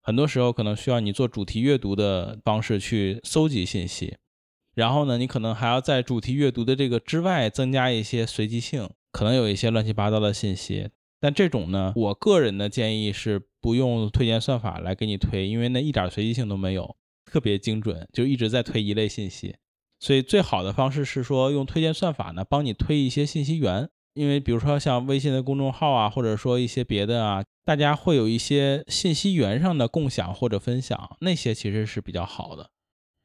很多时候可能需要你做主题阅读的方式去搜集信息，然后呢，你可能还要在主题阅读的这个之外增加一些随机性，可能有一些乱七八糟的信息。但这种呢，我个人的建议是不用推荐算法来给你推，因为那一点随机性都没有，特别精准，就一直在推一类信息。所以最好的方式是说用推荐算法呢帮你推一些信息源。因为比如说像微信的公众号啊，或者说一些别的啊，大家会有一些信息源上的共享或者分享，那些其实是比较好的。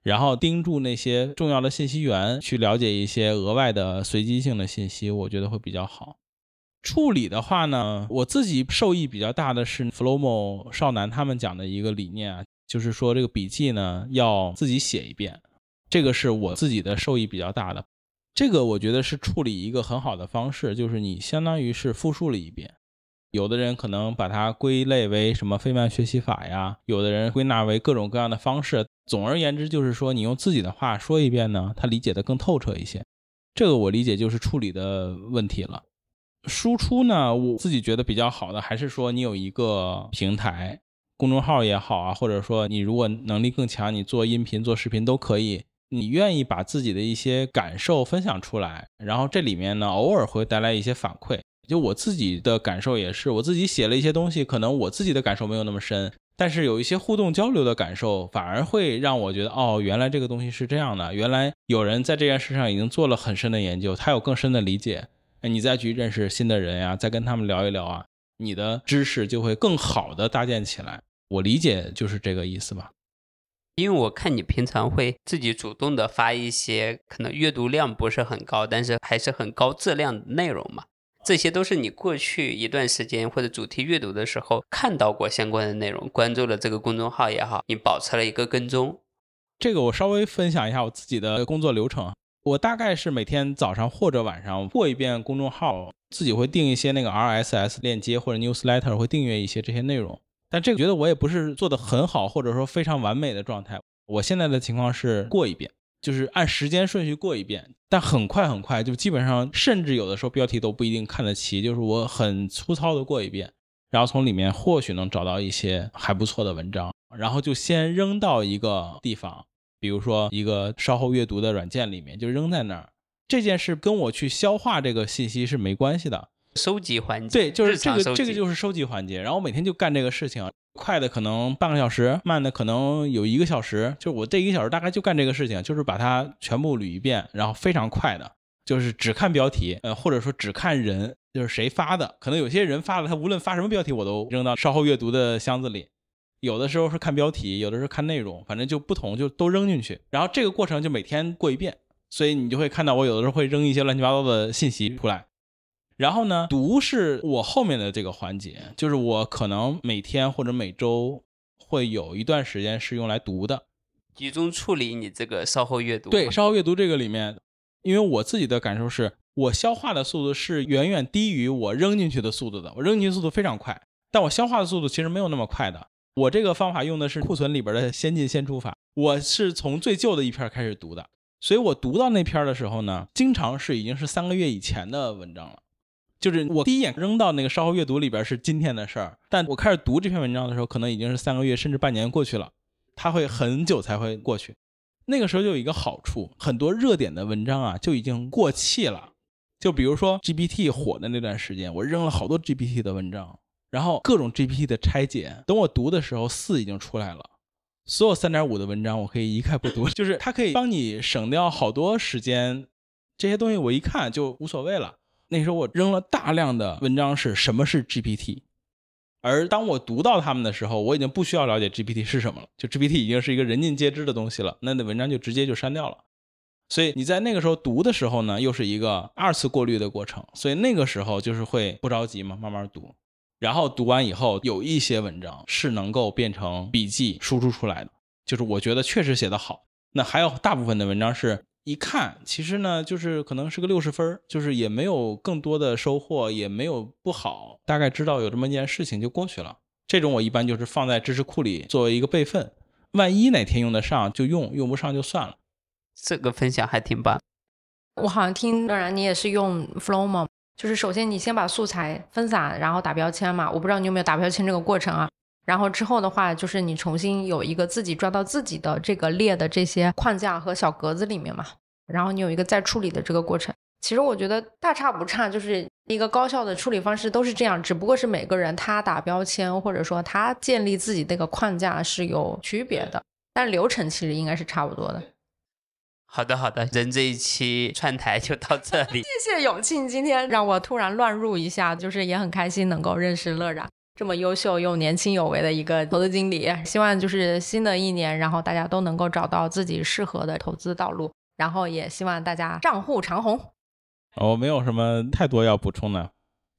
然后盯住那些重要的信息源，去了解一些额外的随机性的信息，我觉得会比较好。处理的话呢，我自己受益比较大的是 Flomo 少南他们讲的一个理念啊，就是说这个笔记呢要自己写一遍。这个是我自己的受益比较大的。这个我觉得是处理一个很好的方式，就是你相当于是复述了一遍。有的人可能把它归类为什么费曼学习法呀，有的人归纳为各种各样的方式。总而言之，就是说你用自己的话说一遍呢，他理解的更透彻一些。这个我理解就是处理的问题了。输出呢，我自己觉得比较好的还是说你有一个平台，公众号也好啊，或者说你如果能力更强，你做音频、做视频都可以。你愿意把自己的一些感受分享出来，然后这里面呢，偶尔会带来一些反馈。就我自己的感受也是，我自己写了一些东西，可能我自己的感受没有那么深，但是有一些互动交流的感受，反而会让我觉得，哦，原来这个东西是这样的，原来有人在这件事上已经做了很深的研究，他有更深的理解，你再去认识新的人呀，再跟他们聊一聊啊，你的知识就会更好的搭建起来。我理解就是这个意思吧。因为我看你平常会自己主动的发一些可能阅读量不是很高，但是还是很高质量的内容嘛。这些都是你过去一段时间或者主题阅读的时候看到过相关的内容，关注了这个公众号也好，你保持了一个跟踪。这个我稍微分享一下我自己的工作流程。我大概是每天早上或者晚上过一遍公众号，自己会订一些那个 RSS 链接或者 newsletter，会订阅一些这些内容。但这个觉得我也不是做的很好，或者说非常完美的状态。我现在的情况是过一遍。就是按时间顺序过一遍，但很快很快，就基本上甚至有的时候标题都不一定看得齐。就是我很粗糙的过一遍，然后从里面或许能找到一些还不错的文章，然后就先扔到一个地方，比如说一个稍后阅读的软件里面，就扔在那儿。这件事跟我去消化这个信息是没关系的。收集环节，对，就是这个这个就是收集环节。然后我每天就干这个事情。快的可能半个小时，慢的可能有一个小时。就我这一个小时大概就干这个事情，就是把它全部捋一遍，然后非常快的，就是只看标题，呃，或者说只看人，就是谁发的。可能有些人发的，他无论发什么标题，我都扔到稍后阅读的箱子里。有的时候是看标题，有的是看内容，反正就不同，就都扔进去。然后这个过程就每天过一遍，所以你就会看到我有的时候会扔一些乱七八糟的信息出来。然后呢，读是我后面的这个环节，就是我可能每天或者每周会有一段时间是用来读的，集中处理你这个稍后阅读。对，稍后阅读这个里面，因为我自己的感受是，我消化的速度是远远低于我扔进去的速度的。我扔进去速度非常快，但我消化的速度其实没有那么快的。我这个方法用的是库存里边的先进先出法，我是从最旧的一篇开始读的，所以我读到那篇的时候呢，经常是已经是三个月以前的文章了。就是我第一眼扔到那个稍后阅读里边是今天的事儿，但我开始读这篇文章的时候，可能已经是三个月甚至半年过去了，它会很久才会过去。那个时候就有一个好处，很多热点的文章啊就已经过气了。就比如说 GPT 火的那段时间，我扔了好多 GPT 的文章，然后各种 GPT 的拆解，等我读的时候四已经出来了，所有三点五的文章我可以一概不读，就是它可以帮你省掉好多时间，这些东西我一看就无所谓了。那时候我扔了大量的文章，是什么是 GPT？而当我读到他们的时候，我已经不需要了解 GPT 是什么了，就 GPT 已经是一个人尽皆知的东西了，那那文章就直接就删掉了。所以你在那个时候读的时候呢，又是一个二次过滤的过程，所以那个时候就是会不着急嘛，慢慢读，然后读完以后，有一些文章是能够变成笔记输出出来的，就是我觉得确实写得好。那还有大部分的文章是。一看，其实呢，就是可能是个六十分，就是也没有更多的收获，也没有不好，大概知道有这么一件事情就过去了。这种我一般就是放在知识库里作为一个备份，万一哪天用得上就用，用不上就算了。这个分享还挺棒。我好像听，当然你也是用 Flow 吗？就是首先你先把素材分散，然后打标签嘛。我不知道你有没有打标签这个过程啊？然后之后的话，就是你重新有一个自己抓到自己的这个列的这些框架和小格子里面嘛。然后你有一个再处理的这个过程。其实我觉得大差不差，就是一个高效的处理方式都是这样，只不过是每个人他打标签或者说他建立自己那个框架是有区别的，但流程其实应该是差不多的。好的，好的，人这一期串台就到这里。(laughs) 谢谢永庆今天让我突然乱入一下，就是也很开心能够认识乐然。这么优秀又年轻有为的一个投资经理，希望就是新的一年，然后大家都能够找到自己适合的投资道路，然后也希望大家账户长红。我没有什么太多要补充的，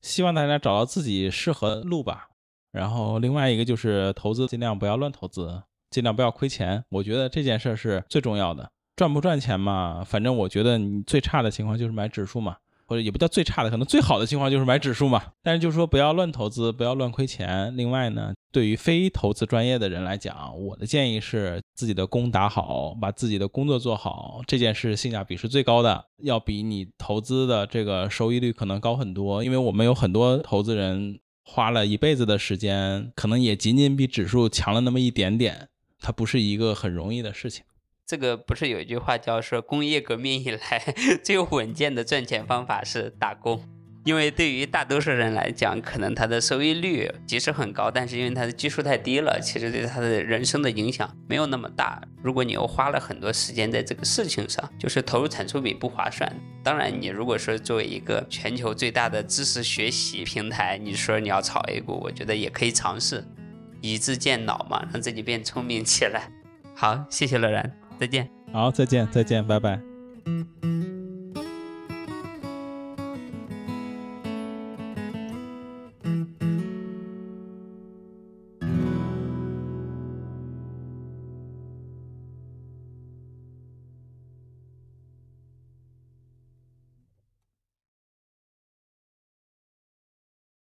希望大家找到自己适合的路吧。然后另外一个就是投资尽量不要乱投资，尽量不要亏钱，我觉得这件事是最重要的。赚不赚钱嘛，反正我觉得你最差的情况就是买指数嘛，或者也不叫最差的，可能最好的情况就是买指数嘛。但是就是说不要乱投资，不要乱亏钱。另外呢，对于非投资专业的人来讲，我的建议是自己的工打好，把自己的工作做好，这件事性价比是最高的，要比你投资的这个收益率可能高很多。因为我们有很多投资人花了一辈子的时间，可能也仅仅比指数强了那么一点点，它不是一个很容易的事情。这个不是有一句话叫说，工业革命以来 (laughs) 最稳健的赚钱方法是打工，因为对于大多数人来讲，可能他的收益率即使很高，但是因为他的基数太低了，其实对他的人生的影响没有那么大。如果你又花了很多时间在这个事情上，就是投入产出比不划算。当然，你如果说作为一个全球最大的知识学习平台，你说你要炒 A 股，我觉得也可以尝试，以智见脑嘛，让自己变聪明起来。好，谢谢乐然。再见，好，再见，再见，拜拜。